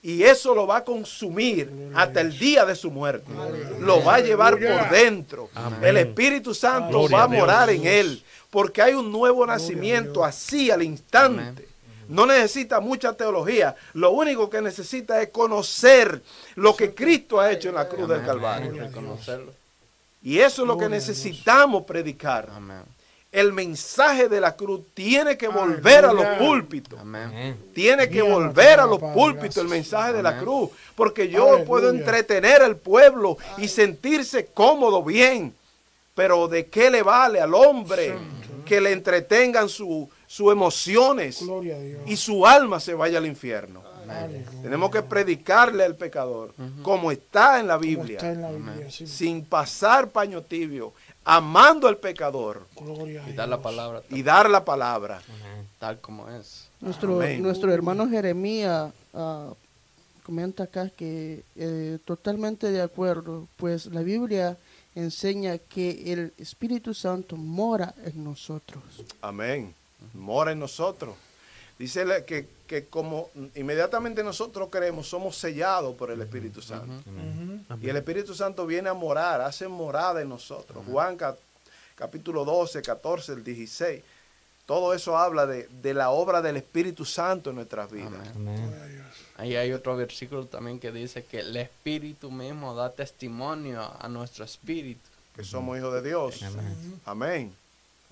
Y eso lo va a consumir hasta el día de su muerte. Lo va a llevar por dentro. El Espíritu Santo Gloria va a morar en él. Porque hay un nuevo nacimiento así al instante. No necesita mucha teología. Lo único que necesita es conocer lo que Cristo ha hecho en la cruz del Calvario. Reconocerlo. Y eso es lo que necesitamos predicar. Amén. El mensaje de la cruz tiene que volver a los púlpitos. Amén. Tiene que volver a los púlpitos el mensaje de la cruz. Porque yo Aleluya. puedo entretener al pueblo y sentirse cómodo, bien. Pero ¿de qué le vale al hombre que le entretengan su- sus emociones Gloria a Dios. y su alma se vaya al infierno? Tenemos que predicarle al pecador como está en la Biblia, está en la Biblia, sí. sin pasar paño tibio, amando al pecador Gloria Y dar la palabra y dar la palabra. tal como es. Nuestro, Amén. nuestro hermano Jeremías ah, comenta acá que eh, totalmente de acuerdo, pues la Biblia enseña que el Espíritu Santo mora en nosotros. Amén. Mora en nosotros. Dice que, que como inmediatamente nosotros creemos, somos sellados por el Espíritu Santo. Y el Espíritu Santo viene a morar, hace morada en nosotros. Juan ca- capítulo 12, 14, el 16. Todo eso habla de, de la obra del Espíritu Santo en nuestras vidas. Amén. Ahí hay otro versículo también que dice que el Espíritu mismo da testimonio a nuestro espíritu. Que somos hijos de Dios. Amén.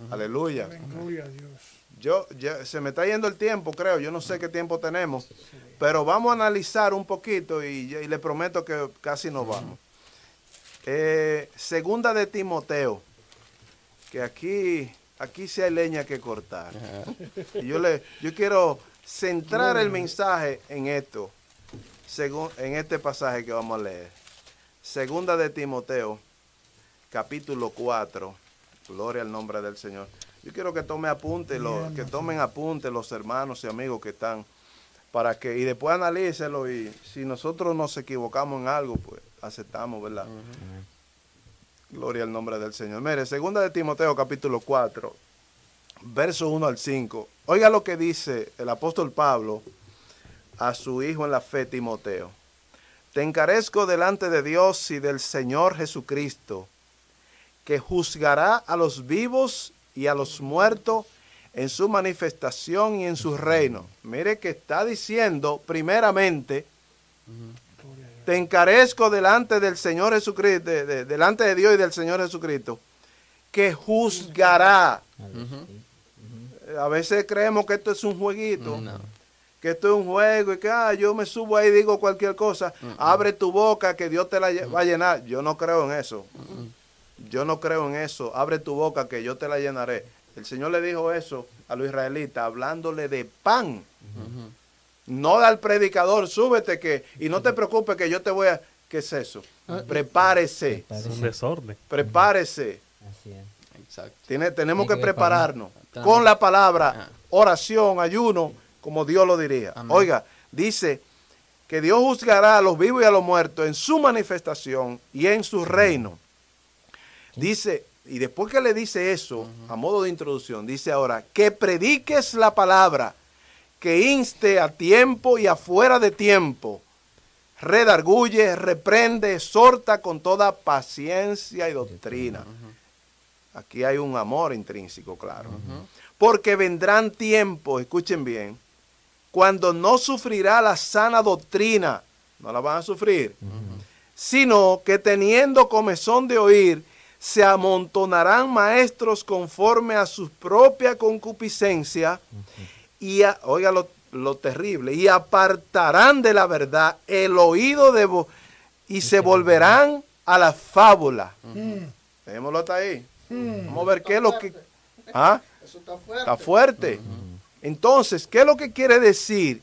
Aleluya. Gloria a Dios. Yo, ya- se me está yendo el tiempo, creo. Yo no sé qué tiempo tenemos. Pero vamos a analizar un poquito y, y le prometo que casi nos vamos. Eh, segunda de Timoteo. Que aquí, aquí sí hay leña que cortar. Y yo, le, yo quiero centrar el mensaje en esto. Según, en este pasaje que vamos a leer. Segunda de Timoteo, capítulo 4. Gloria al nombre del Señor. Yo quiero que tome apunte, los, que tomen apunte los hermanos y amigos que están, para que, y después analícelo y si nosotros nos equivocamos en algo, pues aceptamos, ¿verdad? Gloria al nombre del Señor. Mire, segunda de Timoteo capítulo 4, verso 1 al 5. Oiga lo que dice el apóstol Pablo a su hijo en la fe, Timoteo. Te encarezco delante de Dios y del Señor Jesucristo, que juzgará a los vivos y a los muertos en su manifestación y en su reino. Mire que está diciendo primeramente, te encarezco delante del Señor Jesucristo, de- de- delante de Dios y del Señor Jesucristo, que juzgará. A veces creemos que esto es un jueguito, No. que esto es un juego y que ah, yo me subo ahí y digo cualquier cosa. Abre tu boca que Dios te la va a llenar. Yo no creo en eso. Yo no creo en eso. Abre tu boca que yo te la llenaré. El Señor le dijo eso a los israelitas, hablándole de pan. No al predicador, súbete que, y no te preocupes que yo te voy a... ¿Qué es eso? Prepárese, Es un desorden. prepárese. Así es. Exacto. Tiene- tenemos que que prepararnos preparar. con la palabra, Ah. oración, ayuno, como Dios lo diría. Amén. Oiga, dice que Dios juzgará a los vivos y a los muertos en su manifestación y en su reino. Dice, y después que le dice eso, a modo de introducción, dice ahora, que prediques la palabra, que inste a tiempo y afuera de tiempo, redarguye, reprende, exhorta con toda paciencia y doctrina. Aquí hay un amor intrínseco, claro. Porque vendrán tiempos, escuchen bien, cuando no sufrirá la sana doctrina, no la van a sufrir, sino que teniendo comezón de oír, se amontonarán maestros conforme a su propia concupiscencia, y a- oiga lo, lo terrible, y apartarán de la verdad el oído de vo- y se volverán a la fábula. Dejémoslo hasta ahí. Vamos a ver qué es lo que... ¿Ah? Eso está fuerte. Está fuerte. Entonces, ¿qué es lo que quiere decir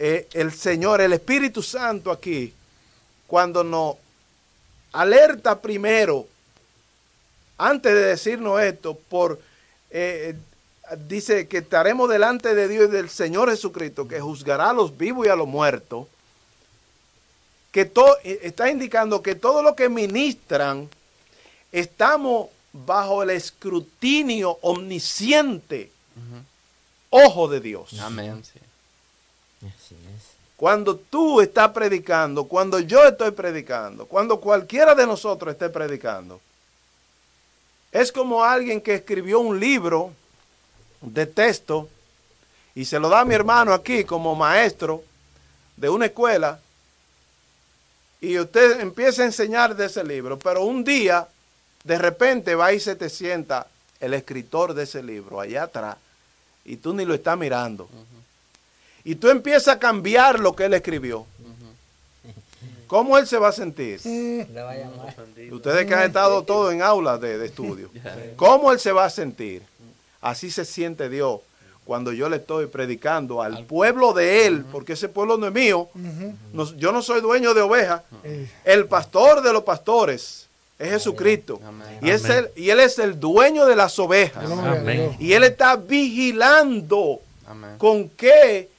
eh, el Señor, el Espíritu Santo aquí, cuando nos alerta primero, antes de decirnos esto, por eh, eh, dice que estaremos delante de Dios y del Señor Jesucristo, que juzgará a los vivos y a los muertos, que to- eh, está indicando que todo lo que ministran estamos bajo el escrutinio omnisciente, ojo de Dios. Amén. sí. Cuando tú estás predicando, cuando yo estoy predicando, cuando cualquiera de nosotros esté predicando, es como alguien que escribió un libro de texto y se lo da a mi hermano aquí como maestro de una escuela y usted empieza a enseñar de ese libro, pero un día de repente va y se te sienta el escritor de ese libro allá atrás y tú ni lo estás mirando. Y tú empiezas a cambiar lo que él escribió. ¿Cómo él se va a sentir? Ustedes que han estado todos en aulas de, de estudio. ¿Cómo él se va a sentir? Así se siente Dios cuando yo le estoy predicando al pueblo de él, porque ese pueblo no es mío. No- yo no soy dueño de ovejas. El pastor de los pastores es Jesucristo. Amén. Y, es y él es el dueño de las ovejas. Y él está vigilando Amén. con qué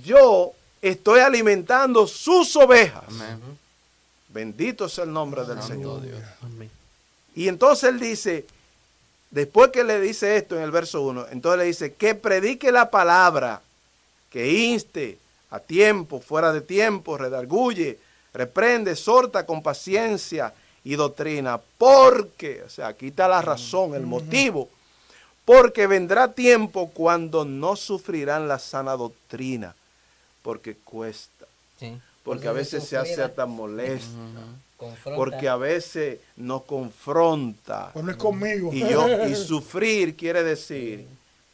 yo estoy alimentando sus ovejas. Amén. Bendito sea el nombre del Señor. Dios. Amén. Y entonces él dice, después que le dice esto en el verso 1, entonces le dice, que predique la palabra, que inste a tiempo, fuera de tiempo, redarguye, reprende, sorta con paciencia y doctrina, porque, o sea, aquí está la razón, el motivo, porque vendrá tiempo cuando no sufrirán la sana doctrina, porque cuesta, Sí. porque a veces se hace hasta molesta, porque a veces nos confronta. Pues no es conmigo. Y, yo, y sufrir quiere decir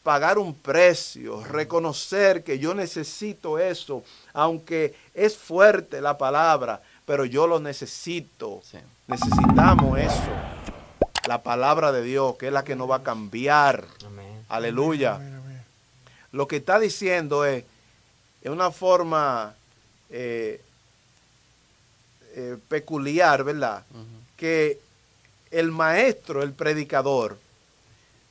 pagar un precio, reconocer que yo necesito eso, aunque es fuerte la palabra, pero yo lo necesito. Sí. Necesitamos eso. La palabra de Dios, que es la que nos va a cambiar. Amén. Aleluya. Amén, amén. Lo que está diciendo es, en una forma eh, eh, peculiar, ¿verdad? Que el maestro, el predicador,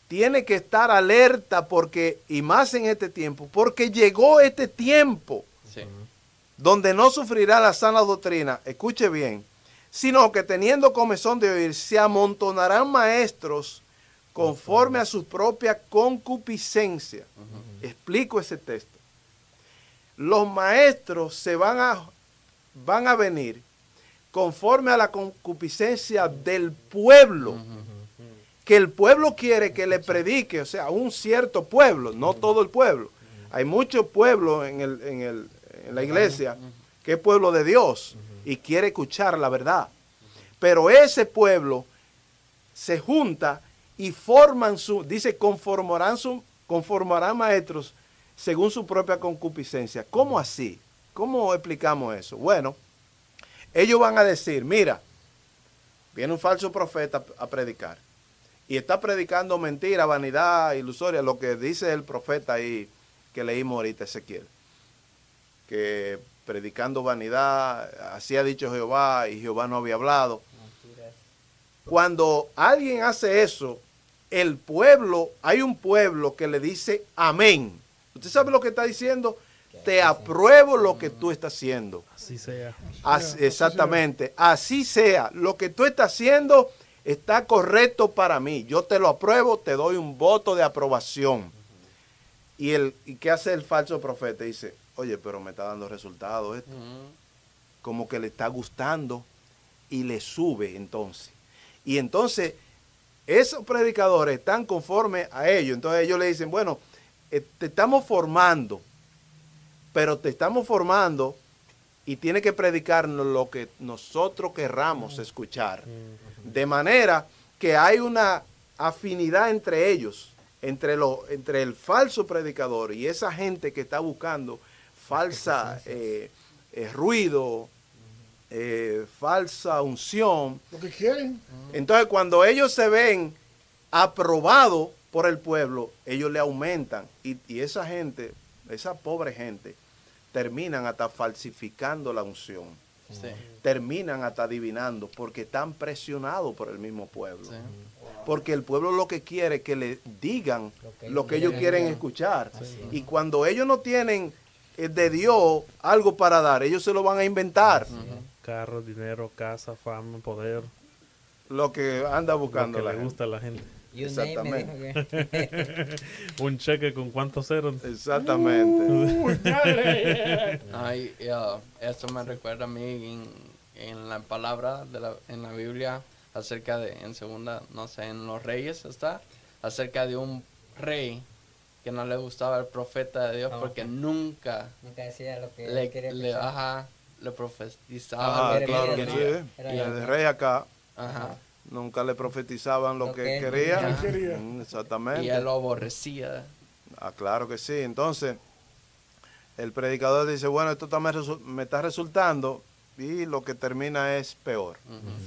tiene que estar alerta porque, y más en este tiempo, porque llegó este tiempo Sí. donde no sufrirá la sana doctrina, escuche bien, sino que teniendo comezón de oír, se amontonarán maestros conforme a su propia concupiscencia. Explico ese texto. Los maestros se van a, van a venir conforme a la concupiscencia del pueblo. Que el pueblo quiere que le predique, o sea, un cierto pueblo, no todo el pueblo. Hay muchos pueblos en, el, en, el, en la iglesia que es pueblo de Dios y quiere escuchar la verdad. Pero ese pueblo se junta y forman su, dice, conformarán, su, conformarán maestros según su propia concupiscencia. ¿Cómo así? ¿Cómo explicamos eso? Bueno, ellos van a decir, mira, viene un falso profeta a predicar y está predicando mentira, vanidad, ilusoria, lo que dice el profeta ahí que leímos ahorita, Ezequiel, que predicando vanidad, así ha dicho Jehová y Jehová no había hablado. Cuando alguien hace eso, el pueblo, hay un pueblo que le dice amén. ¿Usted sabe lo que está diciendo? Te apruebo lo que tú estás haciendo. Así sea. Así- exactamente, así sea. Lo que tú estás haciendo está correcto para mí. Yo te lo apruebo, te doy un voto de aprobación. Y, el, ¿y qué hace el falso profeta? Dice, oye, pero me está dando resultados esto. Como que le está gustando y le sube entonces. Y entonces, esos predicadores están conformes a ellos. Entonces ellos le dicen, bueno, te estamos formando, pero te estamos formando y tiene que predicarnos lo que nosotros querramos escuchar. De manera que hay una afinidad entre ellos, entre, lo, entre el falso predicador y esa gente que está buscando falsa eh, eh, ruido, eh, falsa unción. Lo que quieren. Entonces cuando ellos se ven aprobados por el pueblo, ellos le aumentan. Y, y esa gente, esa pobre gente, terminan hasta falsificando la unción. Sí. Terminan hasta adivinando porque están presionados por el mismo pueblo. Sí. Porque el pueblo lo que quiere es que le digan Lo que lo que ellos quieren escuchar. Y cuando ellos no tienen eh, de Dios algo para dar, ellos se lo van a inventar. Carro, dinero, casa, fama, poder. lo que anda Lo buscando que la le gente. gusta a la gente. You name que- Un cheque con cuántos ceros. Exactamente. Dale. Ay, uh, esto me recuerda a mí en, en la palabra de la, en la Biblia acerca de, en segunda, no sé, en los reyes está, acerca de un rey que no le gustaba el profeta de Dios Ah, porque nunca Nunca decía lo que él le, quería le, ajá, le profetizaba. ¿eh? Y el rey acá Ajá. Nunca le profetizaban lo, Lo que, que él quería. Mm, Y Exactamente. él lo aborrecía. Ah, claro que sí. Entonces, el predicador dice, bueno, esto está me, resu- me está resultando y lo que termina es peor.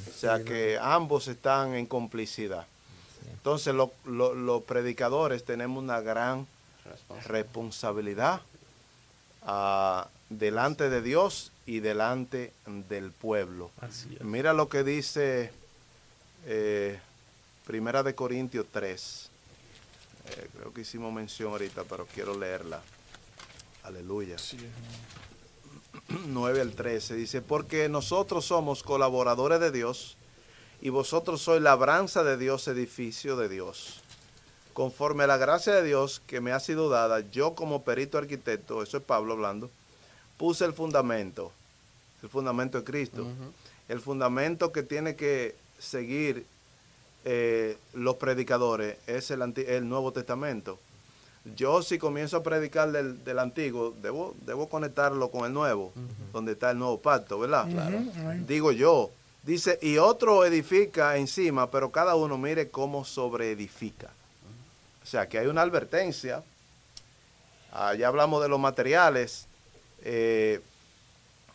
O sea que ambos están en complicidad. Entonces, lo- lo- los predicadores tenemos una gran responsabilidad ah, delante de Dios y delante del pueblo. Así es. Mira lo que dice eh, Primera de Corintios 3. Eh, creo que hicimos mención ahorita, pero quiero leerla. Aleluya. 9 al 13 dice, porque nosotros somos colaboradores de Dios y vosotros sois labranza de Dios, edificio de Dios. Conforme a la gracia de Dios que me ha sido dada, yo como perito arquitecto, eso es Pablo hablando, puse el fundamento, el fundamento de Cristo, el fundamento que tiene que seguir eh, los predicadores es el, anti- el Nuevo Testamento. Yo si comienzo a predicar del, del antiguo, debo, debo conectarlo con el nuevo, donde está el nuevo pacto, ¿verdad? Digo yo. Dice, y otro edifica encima, pero cada uno mire cómo sobreedifica. O sea, que hay una advertencia. Ah, ya hablamos de los materiales, eh,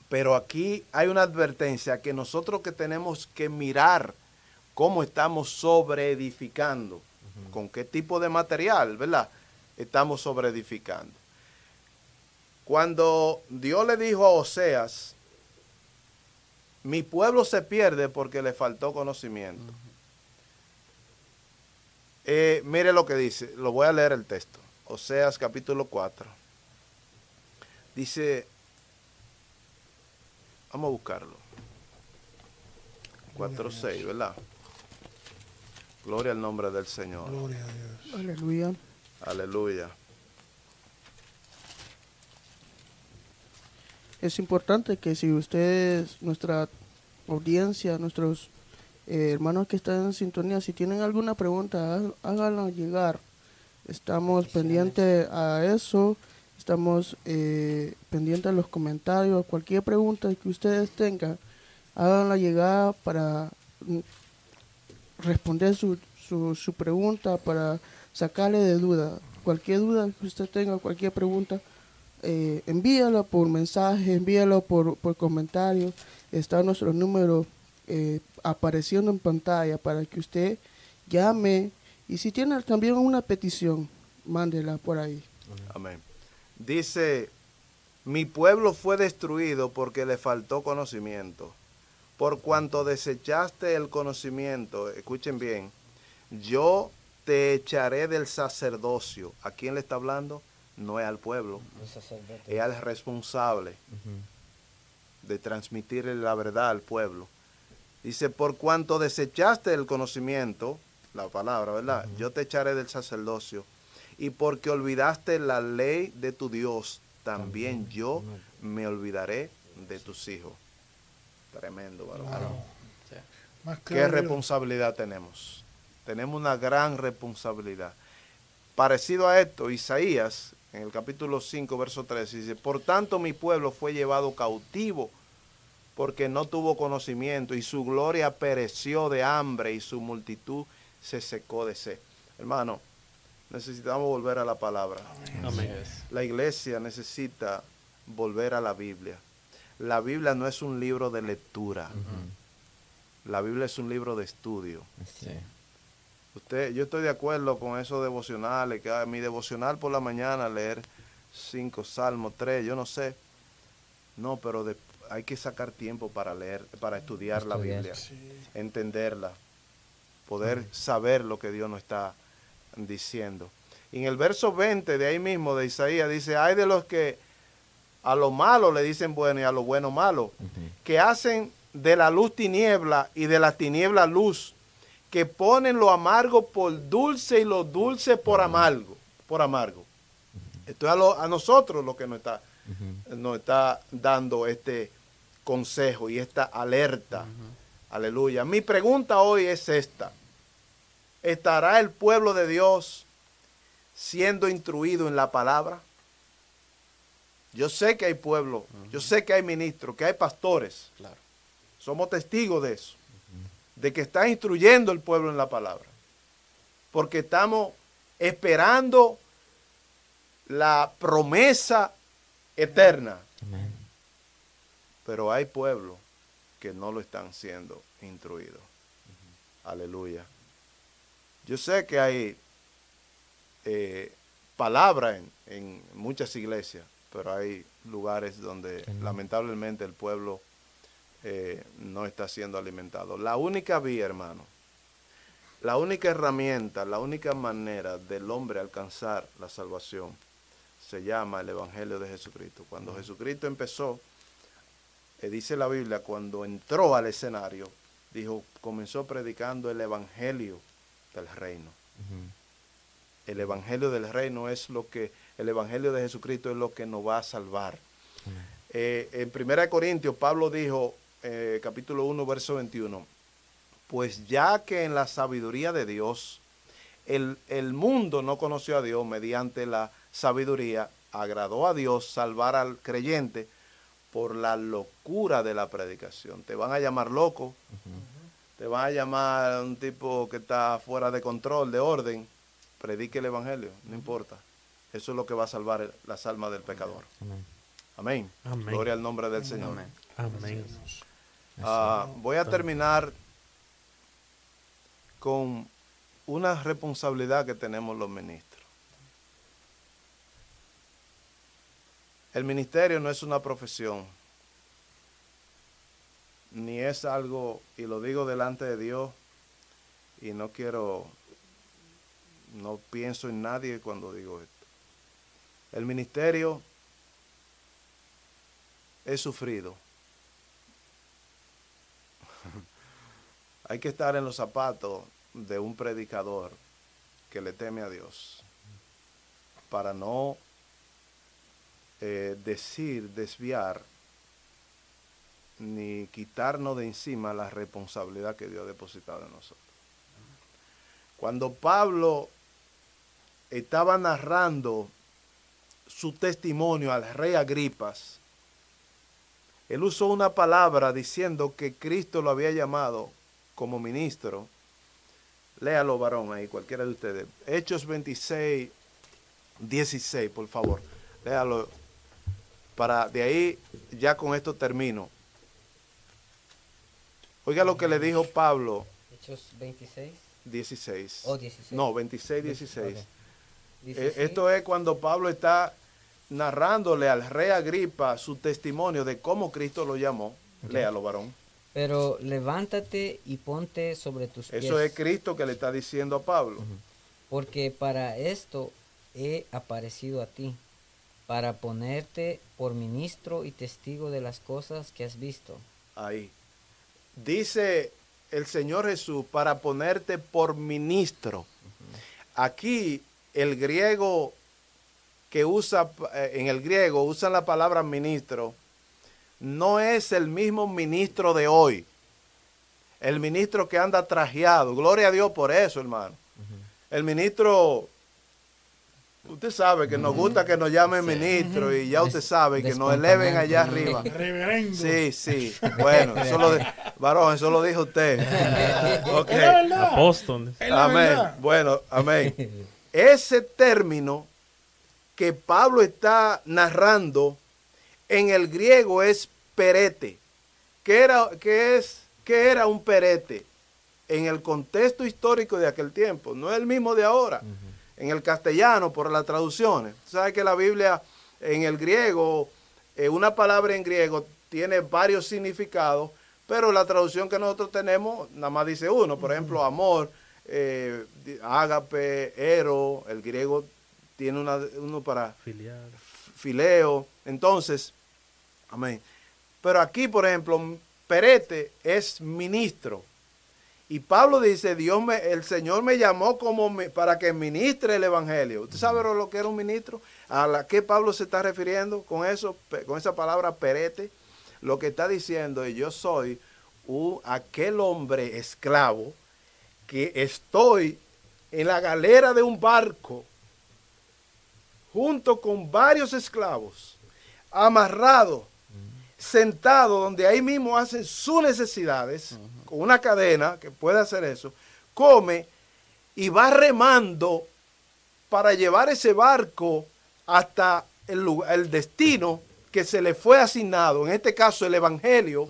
pero aquí hay una advertencia que nosotros que tenemos que mirar cómo estamos sobreedificando, con qué tipo de material, ¿verdad? Estamos sobreedificando. Cuando Dios le dijo a Oseas, mi pueblo se pierde porque le faltó conocimiento. Eh, mire lo que dice, lo voy a leer el texto. Oseas capítulo 4. Dice, vamos a buscarlo. 4.6, ¿verdad? Gloria al nombre del Señor. Gloria a Dios. Aleluya. Aleluya. Es importante que si ustedes, nuestra audiencia, nuestros eh, hermanos que están en sintonía, si tienen alguna pregunta, há- háganla llegar. Estamos pendientes a eso, estamos eh, pendientes a los comentarios, cualquier pregunta que ustedes tengan, háganla llegar para mm, responder su, su, su pregunta, para sacarle de duda. Cualquier duda que usted tenga, cualquier pregunta, eh, envíalo por mensaje, envíalo por, por comentario. Está nuestro número eh, apareciendo en pantalla para que usted llame y si tiene también una petición, mándela por ahí. Amén. Dice, mi pueblo fue destruido porque le faltó conocimiento. Por cuanto desechaste el conocimiento, escuchen bien, yo te echaré del sacerdocio. ¿A quién le está hablando? No es al pueblo, es al responsable de transmitir la verdad al pueblo. Dice, por cuanto desechaste el conocimiento, la palabra, ¿verdad? Yo te echaré del sacerdocio. Y porque olvidaste la ley de tu Dios, también yo me olvidaré de tus hijos. Tremendo, varón. ¿Qué responsabilidad tenemos? Tenemos una gran responsabilidad. Parecido a esto, Isaías, en el capítulo 5, verso 3, dice, por tanto mi pueblo fue llevado cautivo porque no tuvo conocimiento y su gloria pereció de hambre y su multitud se secó de sed. Hermano, necesitamos volver a la palabra. Amén. La iglesia necesita volver a la Biblia. La Biblia no es un libro de lectura. La Biblia es un libro de estudio. Sí. Usted, yo estoy de acuerdo con esos devocionales, que ah, mi devocional por la mañana leer cinco salmos, tres, yo no sé. No, pero de- hay que sacar tiempo para leer, para estudiar, la. Biblia, entenderla, poder saber lo que Dios nos está diciendo. Y en el verso 20 de ahí mismo de Isaías dice, hay de los que a lo malo le dicen bueno y a lo bueno malo, que hacen de la luz tiniebla y de la tiniebla luz que ponen lo amargo por dulce y lo dulce por amargo, por amargo. Esto es a, lo- a nosotros lo que nos está, nos está dando este consejo y esta alerta. Aleluya. Mi pregunta hoy es esta. ¿Estará el pueblo de Dios siendo instruido en la palabra? Yo sé que hay pueblo, yo sé que hay ministros, que hay pastores. Claro. Somos testigos de eso. De que está instruyendo el pueblo en la palabra. Porque estamos esperando la promesa eterna. Amén. Pero hay pueblos que no lo están siendo instruidos. Aleluya. Yo sé que hay eh, palabra en, en muchas iglesias, pero hay lugares donde lamentablemente el pueblo eh, no está siendo alimentado. La única vía, hermano, la única herramienta, la única manera del hombre alcanzar la salvación se llama el Evangelio de Jesucristo. Cuando Jesucristo empezó, eh, dice la Biblia, cuando entró al escenario, dijo, comenzó predicando el Evangelio del reino. El Evangelio del reino es lo que, el Evangelio de Jesucristo es lo que nos va a salvar. Eh, en 1 Corintios, Pablo dijo, eh, capítulo 1, verso 21, pues ya que en la sabiduría de Dios, el, el mundo no conoció a Dios mediante la sabiduría, agradó a Dios salvar al creyente por la locura de la predicación. Te van a llamar loco, te van a llamar un tipo que está fuera de control, de orden. Predique el Evangelio, no importa. Eso es lo que va a salvar las almas del pecador. Amén. Amén. Amén. Gloria al nombre del Señor. Amén. Amén. Ah, voy a terminar con una responsabilidad que tenemos los ministros. El ministerio no es una profesión, ni es algo, y lo digo delante de Dios, y no quiero, no pienso en nadie cuando digo esto. El ministerio es sufrido. Hay que estar en los zapatos de un predicador que le teme a Dios para no eh, decir, desviar, ni quitarnos de encima la responsabilidad que Dios ha depositado en nosotros. Cuando Pablo estaba narrando su testimonio al rey Agripas, él usó una palabra diciendo que Cristo lo había llamado como ministro. Léalo, varón, ahí, cualquiera de ustedes. Hechos 26, 16, por favor. Léalo. Para de ahí, ya con esto termino. Oiga lo que le dijo Pablo, Hechos 26 16. o 16. No, 26, 16. Ok. Eh, 16. Esto es cuando Pablo está narrándole al rey Agripa su testimonio de cómo Cristo lo llamó. Léalo, varón. Pero levántate y ponte sobre tus pies. Eso es Cristo que le está diciendo a Pablo. Porque para esto he aparecido a ti, para ponerte por ministro y testigo de las cosas que has visto. Ahí. Dice el Señor Jesús para ponerte por ministro. Aquí el griego que usa, eh, en el griego usan la palabra ministro, no es el mismo ministro de hoy. El ministro que anda trajeado. Gloria a Dios por eso, hermano. El ministro, usted sabe que nos gusta que nos llamen ministro y ya usted sabe que nos eleven allá arriba. Reverendo. Sí, sí. Bueno, eso lo, di- varón, eso lo dijo usted. Ok. Es la verdad. Apóstoles. Es la Amén. Bueno, amén. Ese término que Pablo está narrando en el griego es perete. ¿Qué era, qué es, qué era un perete? En el contexto histórico de aquel tiempo, no es el mismo de ahora. En el castellano, por las traducciones. Sabe que la Biblia en el griego, eh, una palabra en griego tiene varios significados, pero la traducción que nosotros tenemos nada más dice uno. Por ejemplo, amor, eh, ágape, ero, el griego tiene una, uno para Filial. fileo. Entonces, amén. Pero aquí, por ejemplo, perete es ministro. Y Pablo dice, Dios me, el Señor me llamó como para que ministre el evangelio. ¿Usted sabe lo que era un ministro? ¿A la que Pablo se está refiriendo con eso, con esa palabra perete? Lo que está diciendo es, yo soy un- aquel hombre esclavo que estoy en la galera de un barco junto con varios esclavos, amarrado, sentado donde ahí mismo hacen sus necesidades, con una cadena que puede hacer eso, come y va remando para llevar ese barco hasta el, lugar- el destino que se le fue asignado, en este caso el Evangelio.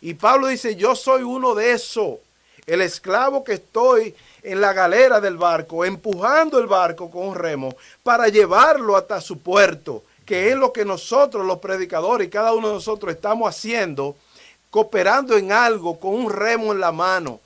Y Pablo dice, yo soy uno de esos, el esclavo que estoy en la galera del barco, empujando el barco con un remo para llevarlo hasta su puerto, que es lo que nosotros los predicadores y cada uno de nosotros estamos haciendo, cooperando en algo con un remo en la mano.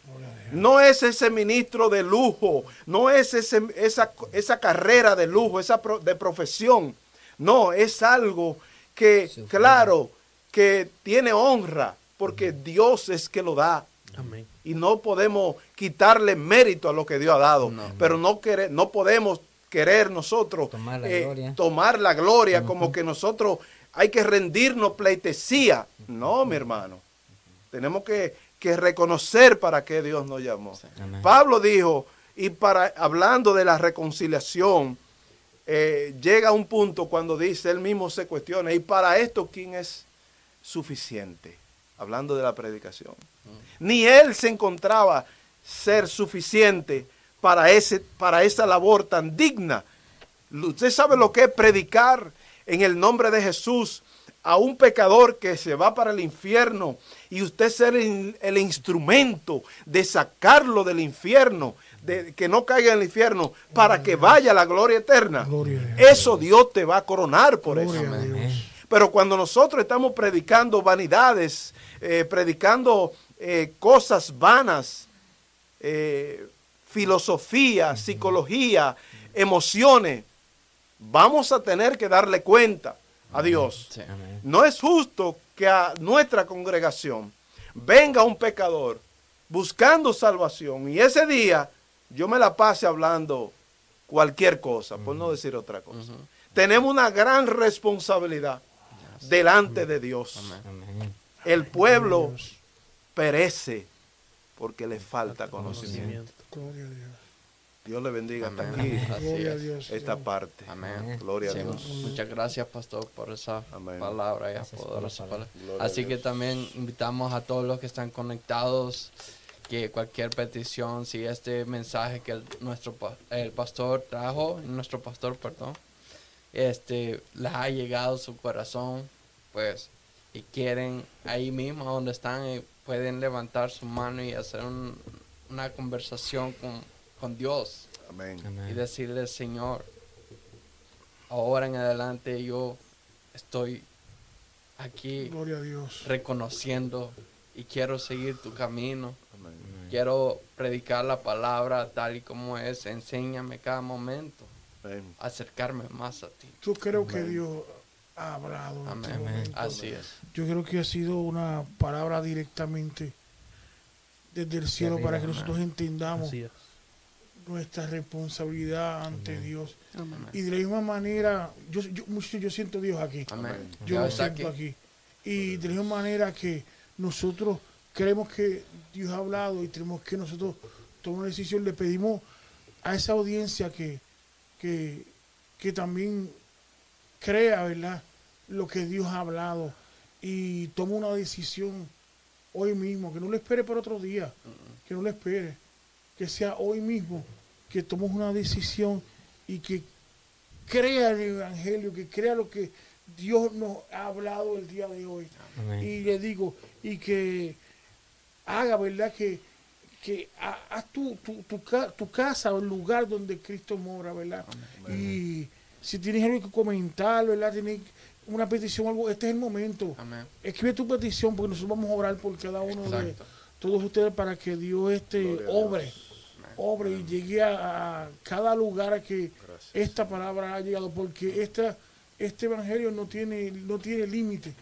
No es ese ministro de lujo, no es ese- esa, esa carrera de lujo, esa pro- de profesión. No, es algo que, claro, que tiene honra, porque Dios es que lo da. Amén. Y no podemos quitarle mérito a lo que Dios ha dado. No. Pero no, no podemos querer nosotros Tomar la eh, gloria. tomar la gloria como que nosotros hay que rendirnos pleitesía. No, mi hermano. Tenemos que, que reconocer para qué Dios nos llamó. Pablo dijo, y para hablando de la reconciliación, eh, llega un punto cuando dice, él mismo se cuestiona, y para esto, ¿quién es suficiente? Hablando de la predicación. Ni él se encontraba ser suficiente para, ese, para esa labor tan digna. Usted sabe lo que es predicar en el nombre de Jesús a un pecador que se va para el infierno y usted ser el, el instrumento de sacarlo del infierno, de que no caiga en el infierno, para que vaya a la gloria eterna. Gloria a Dios. Eso Dios te va a coronar por Gloria eso. Dios. Pero cuando nosotros estamos predicando vanidades, eh, predicando eh, cosas vanas, eh, filosofía, psicología, emociones, vamos a tener que darle cuenta a Dios. Sí. No es justo que a nuestra congregación venga un pecador buscando salvación y ese día yo me la pase hablando cualquier cosa, por no decir otra cosa. Tenemos una gran responsabilidad delante de Dios. Amén. El pueblo perece porque le falta conocimiento. Dios. Le bendiga hasta Amén. aquí Así Gloria a es. Dios. esta parte. Amén. Gloria a Dios. Muchas gracias, pastor, por esa Amén. palabra y poderosa palabra. Gloria Así que también invitamos a todos los que están conectados que cualquier petición, si este mensaje que el, nuestro el pastor trajo, nuestro pastor, perdón, este les ha llegado a su corazón, pues, y quieren ahí mismo donde están, eh, pueden levantar su mano y hacer un- una conversación con, con Dios Amén. y Amén. decirle, Señor, ahora en adelante yo estoy aquí Gloria a Dios. reconociendo y quiero seguir tu camino. Amén. Quiero predicar la palabra tal y como es. Enséñame cada momento. Amén. Acercarme más a ti. Yo creo que Dios ha hablado. en este momento. Así es. Yo creo que ha sido una palabra directamente desde el cielo arriba, para que nosotros entendamos Así es. Nuestra responsabilidad ante Dios. Amén. Y de la misma manera, yo, yo, mucho- yo siento a Dios aquí. Amén. Yo lo siento aquí. Y de la misma manera que nosotros creemos que Dios ha hablado y tenemos que nosotros tomar una decisión, le pedimos a esa audiencia que, que, que también crea, ¿verdad? Lo que Dios ha hablado y tome una decisión hoy mismo, que no lo espere para otro día, que no lo espere, que sea hoy mismo, que tomemos una decisión y que crea el Evangelio, que crea lo que Dios nos ha hablado el día de hoy. Amén. Y le digo, y que haga, ¿verdad? Que, que ha- haz tu, tu, tu, tu casa o el lugar donde Cristo mora, ¿verdad? Y si tienes algo que comentar, ¿verdad? Tienes una petición algo, este es el momento. Amén. Escribe tu petición porque nosotros vamos a orar por cada uno de todos ustedes para que Dios este Gloria obre. Obre y llegue a, a cada lugar a que Gracias. esta palabra ha llegado, porque esta, este evangelio no tiene, no tiene límite,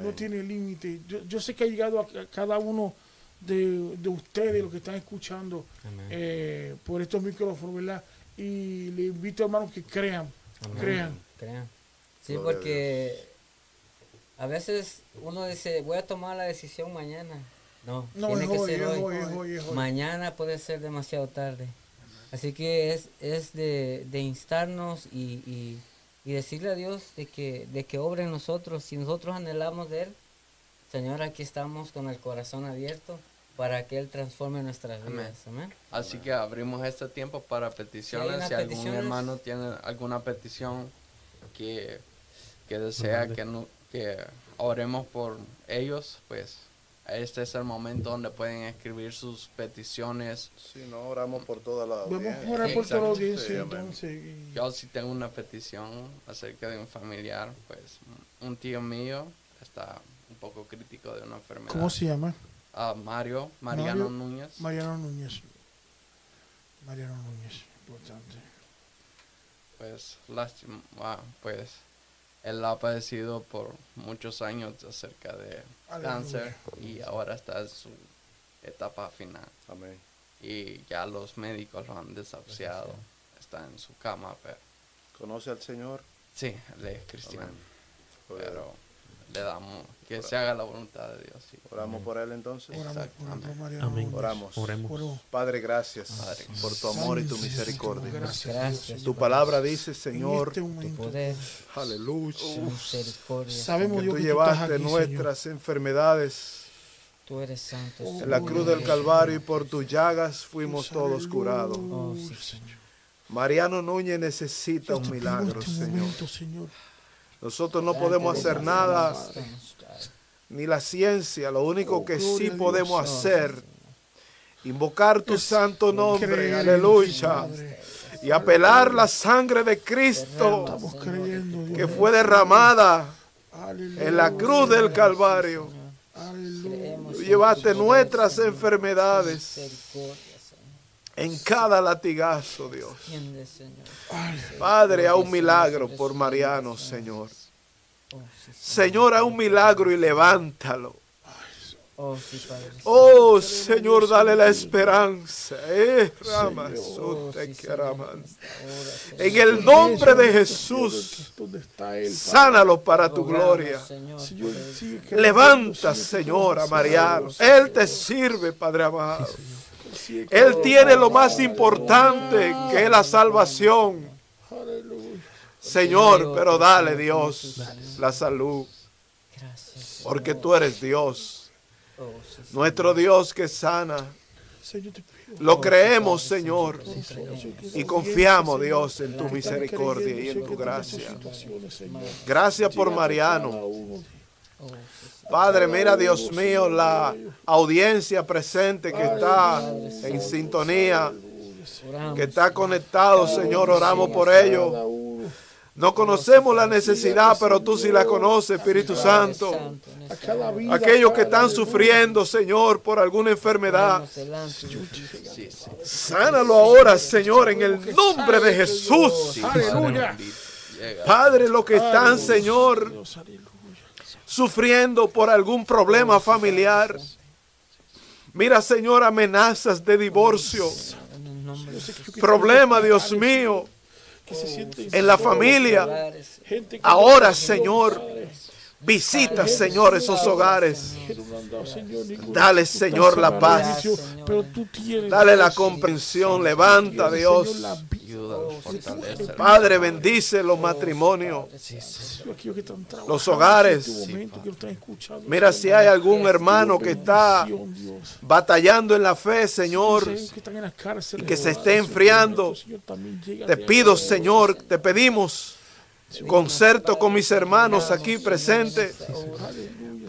no tiene límite. Yo, yo sé que ha llegado a, a cada uno de, de ustedes, los que están escuchando eh, por estos micrófonos, ¿verdad? Y le invito, hermanos, que crean, Amén. crean. Crean. Sí, Gloria a porque a veces uno dice, voy a tomar la decisión mañana. No, No, tiene es que hoy, ser hoy. hoy, es hoy, es hoy. Mañana puede ser demasiado tarde. Así que es, es de, de instarnos y, y, y decirle a Dios de que, de que obre en nosotros. Si nosotros anhelamos de Él, Señor, aquí estamos con el corazón abierto para que Él transforme nuestras Amén. vidas. Amén. Así que abrimos este tiempo para peticiones. si algún peticiones. hermano tiene alguna petición que, que desea que, no, que oremos por ellos, pues este es el momento donde pueden escribir sus peticiones. Si no, oramos por toda la Vamos audiencia. a orar por toda la audiencia, Sí, amén. entonces. y- Yo sí tengo una petición acerca de un familiar, pues un tío mío está un poco crítico de una enfermedad. ¿Cómo se llama? Ah, Mario, Mariano Mario- Núñez. Mariano Núñez. Mariano Núñez, importante. pues lástima, ah, pues él ha padecido por muchos años acerca de Aleluya. cáncer y ahora está en su etapa final Amén. y ya los médicos lo han desahuciado, está en su cama, pero ¿Conoce al Señor? sí, él es cristiano, pero le damos que se haga la voluntad de Dios. sí. Oramos por él entonces. Oramos por, amén. Oramos. Oremos. Padre, gracias Padre. por tu amor y tu misericordia. Gracias, Gracias. Dios, Tu palabra dice, Señor, este Tu poder, aleluya, sabemos que tú llevaste aquí, nuestras enfermedades Tú eres santo. Oh, en la cruz del Calvario y por tus llagas fuimos todos curados. Oh, sí, Aleluya, Señor. Mariano Núñez necesita un milagro, este Señor. Nosotros no podemos de hacer nada, ni la ciencia. Lo único que sí podemos hacer, invocar tu santo nombre, aleluya, y apelar la sangre de Cristo que fue derramada en la cruz del Calvario. Tú llevaste nuestras enfermedades. En cada latigazo, Dios. Señor. Padre, a un milagro Señor, por Mariano, Señor. vidas. Oh, Señor, a un milagro y levántalo. Oh. Oh, Señor, dale la esperanza. Eh, Oh, Señor, en Señor. El nombre de Jesús, sánalo para tu gloria. Señor, Señor, Levanta, Señor, a Mariano. Señor. Él te sirve, Padre amado. Él tiene lo más importante, que es la salvación. Señor, pero dale, Dios, la salud. Gracias. Porque tú eres Dios. Oh. Nuestro Dios que sana. Lo creemos, Señor. Y confiamos, Dios, en tu misericordia y en tu gracia. Gracias por Mariano. Padre, mira, Dios mío, la audiencia presente que está en sintonía, que está conectado, Señor, oramos por ellos. No conocemos la necesidad, pero tú sí la conoces, Espíritu Santo. Aquellos que están sufriendo, Señor, por alguna enfermedad. Sánalo ahora, Señor, en el nombre de Jesús. Padre, los que están, Señor. Sufriendo por algún problema familiar. Mira, Señor, amenazas de divorcio. Problema, Dios mío, en la familia. Ahora, Señor, visita, Señor, esos hogares. Dale, Señor, la paz. bendición, Señor. Pero tú tienes. Dale la comprensión. Levanta, Dios. Fortalece. Padre, bendice los matrimonios. Están trabajando Los hogares. este escuchando, Mira si hay algún hermano que está batallando en la fe, Señor. Y que se esté enfriando. Te pido, Señor, te pedimos concerto con mis hermanos aquí presentes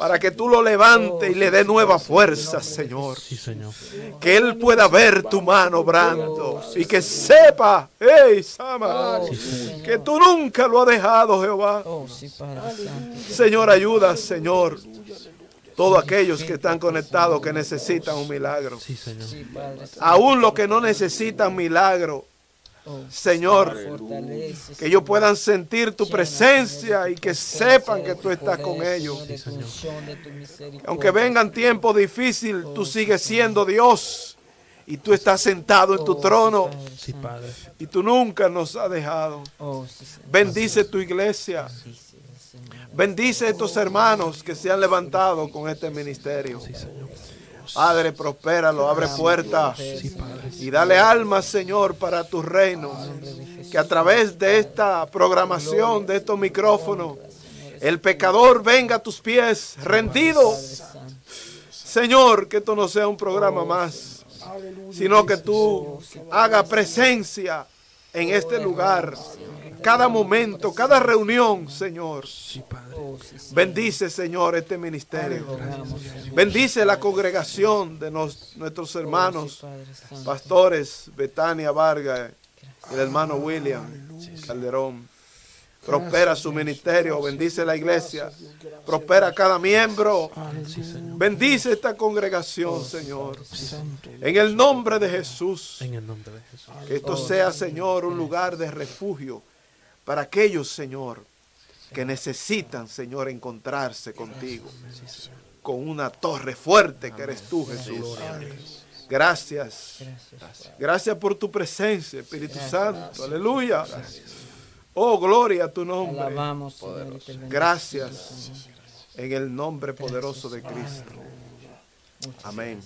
para que tú lo levantes y le dé nueva fuerza, Señor. Sí, Señor. Que él pueda ver tu mano obrando y que sepa, hey, Sama, que tú nunca lo has dejado, Jehová. Oh. Señor, ayuda, Señor. Todos aquellos que están conectados que necesitan un milagro. Aún los que no necesitan milagro, Señor, fortalece, que ellos Señor. puedan sentir tu presencia Señor, y que sepan que tú estás con ellos. Señor. Aunque vengan tiempos difíciles, tú sigues siendo Dios y tú estás sentado en tu Oh, trono y tú nunca nos has dejado. Oh, Señor. Bendice tu iglesia. Bendice, Señor. Bendice a estos hermanos que se han levantado con este ministerio. Padre, prospéralo, abre puertas y dale almas, Señor, para tu reino. Que a través de esta programación, de estos micrófonos, el pecador venga a tus pies rendido. Señor, que esto no sea un programa más, sino que tú hagas presencia en este lugar. Cada momento, cada reunión, Señor. Oh, Señor. Bendice, Señor, este ministerio. Señor. Bendice la congregación de nos- nuestros hermanos, Oh, pastores, Betania Vargas, el hermano William Calderón. Prospera su ministerio, bendice la iglesia, prospera cada miembro. Bendice esta congregación, Señor. En el nombre de Jesús. En el nombre de Jesús. Que esto sea, Señor, un lugar de refugio para aquellos, Señor, que necesitan, Señor, encontrarse contigo. Con una torre fuerte que eres tú, Jesús. Gracias. Gracias. Gracias por tu presencia, Espíritu Santo. Aleluya. Oh, gloria a tu nombre. Gracias. En el nombre poderoso de Cristo. Amén.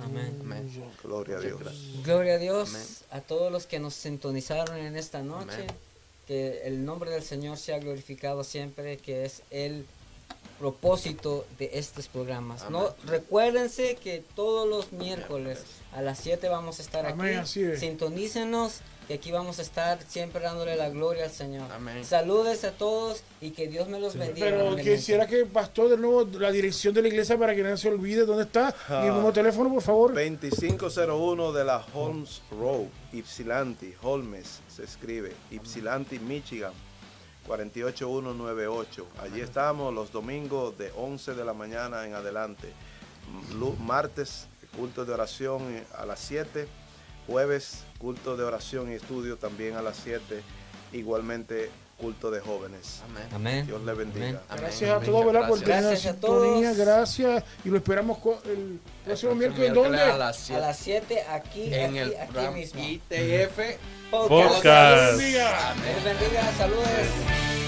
Amén. Amén. Gloria a Dios. Gloria a Dios a todos los que nos sintonizaron en esta noche. Que el nombre del Señor sea glorificado siempre, que es el propósito de estos programas. No, recuérdense que todos los miércoles a las 7 vamos a estar Amén, así aquí. es. Sintonícenos, que aquí vamos a estar siempre dándole la gloria al Señor. Amén. Saludes a todos y que Dios me los bendiga. Pero quisiera que pastor de nuevo la dirección de la iglesia para que nadie se olvide dónde está y el mismo teléfono, por favor. 2501 de la Holmes Road, Ypsilanti, Holmes se escribe, Ypsilanti, Michigan, 48198. Allí estamos los domingos de 11 de la mañana en adelante. Martes, culto de oración eh, a las 7. Jueves, culto de oración y estudio también a las 7. Igualmente, culto de jóvenes. Amén. Amén. Dios le bendiga. Amén. Amén. Gracias a todos, ¿verdad? Por Gracias a todos. gracias. Y lo esperamos con el próximo El miércoles. miércoles ¿Dónde? A las A 7. las 7 aquí, En aquí, el aquí programa mismo. ITF. Podcast. Podcast. Bendiga. Dios bendiga, saludos.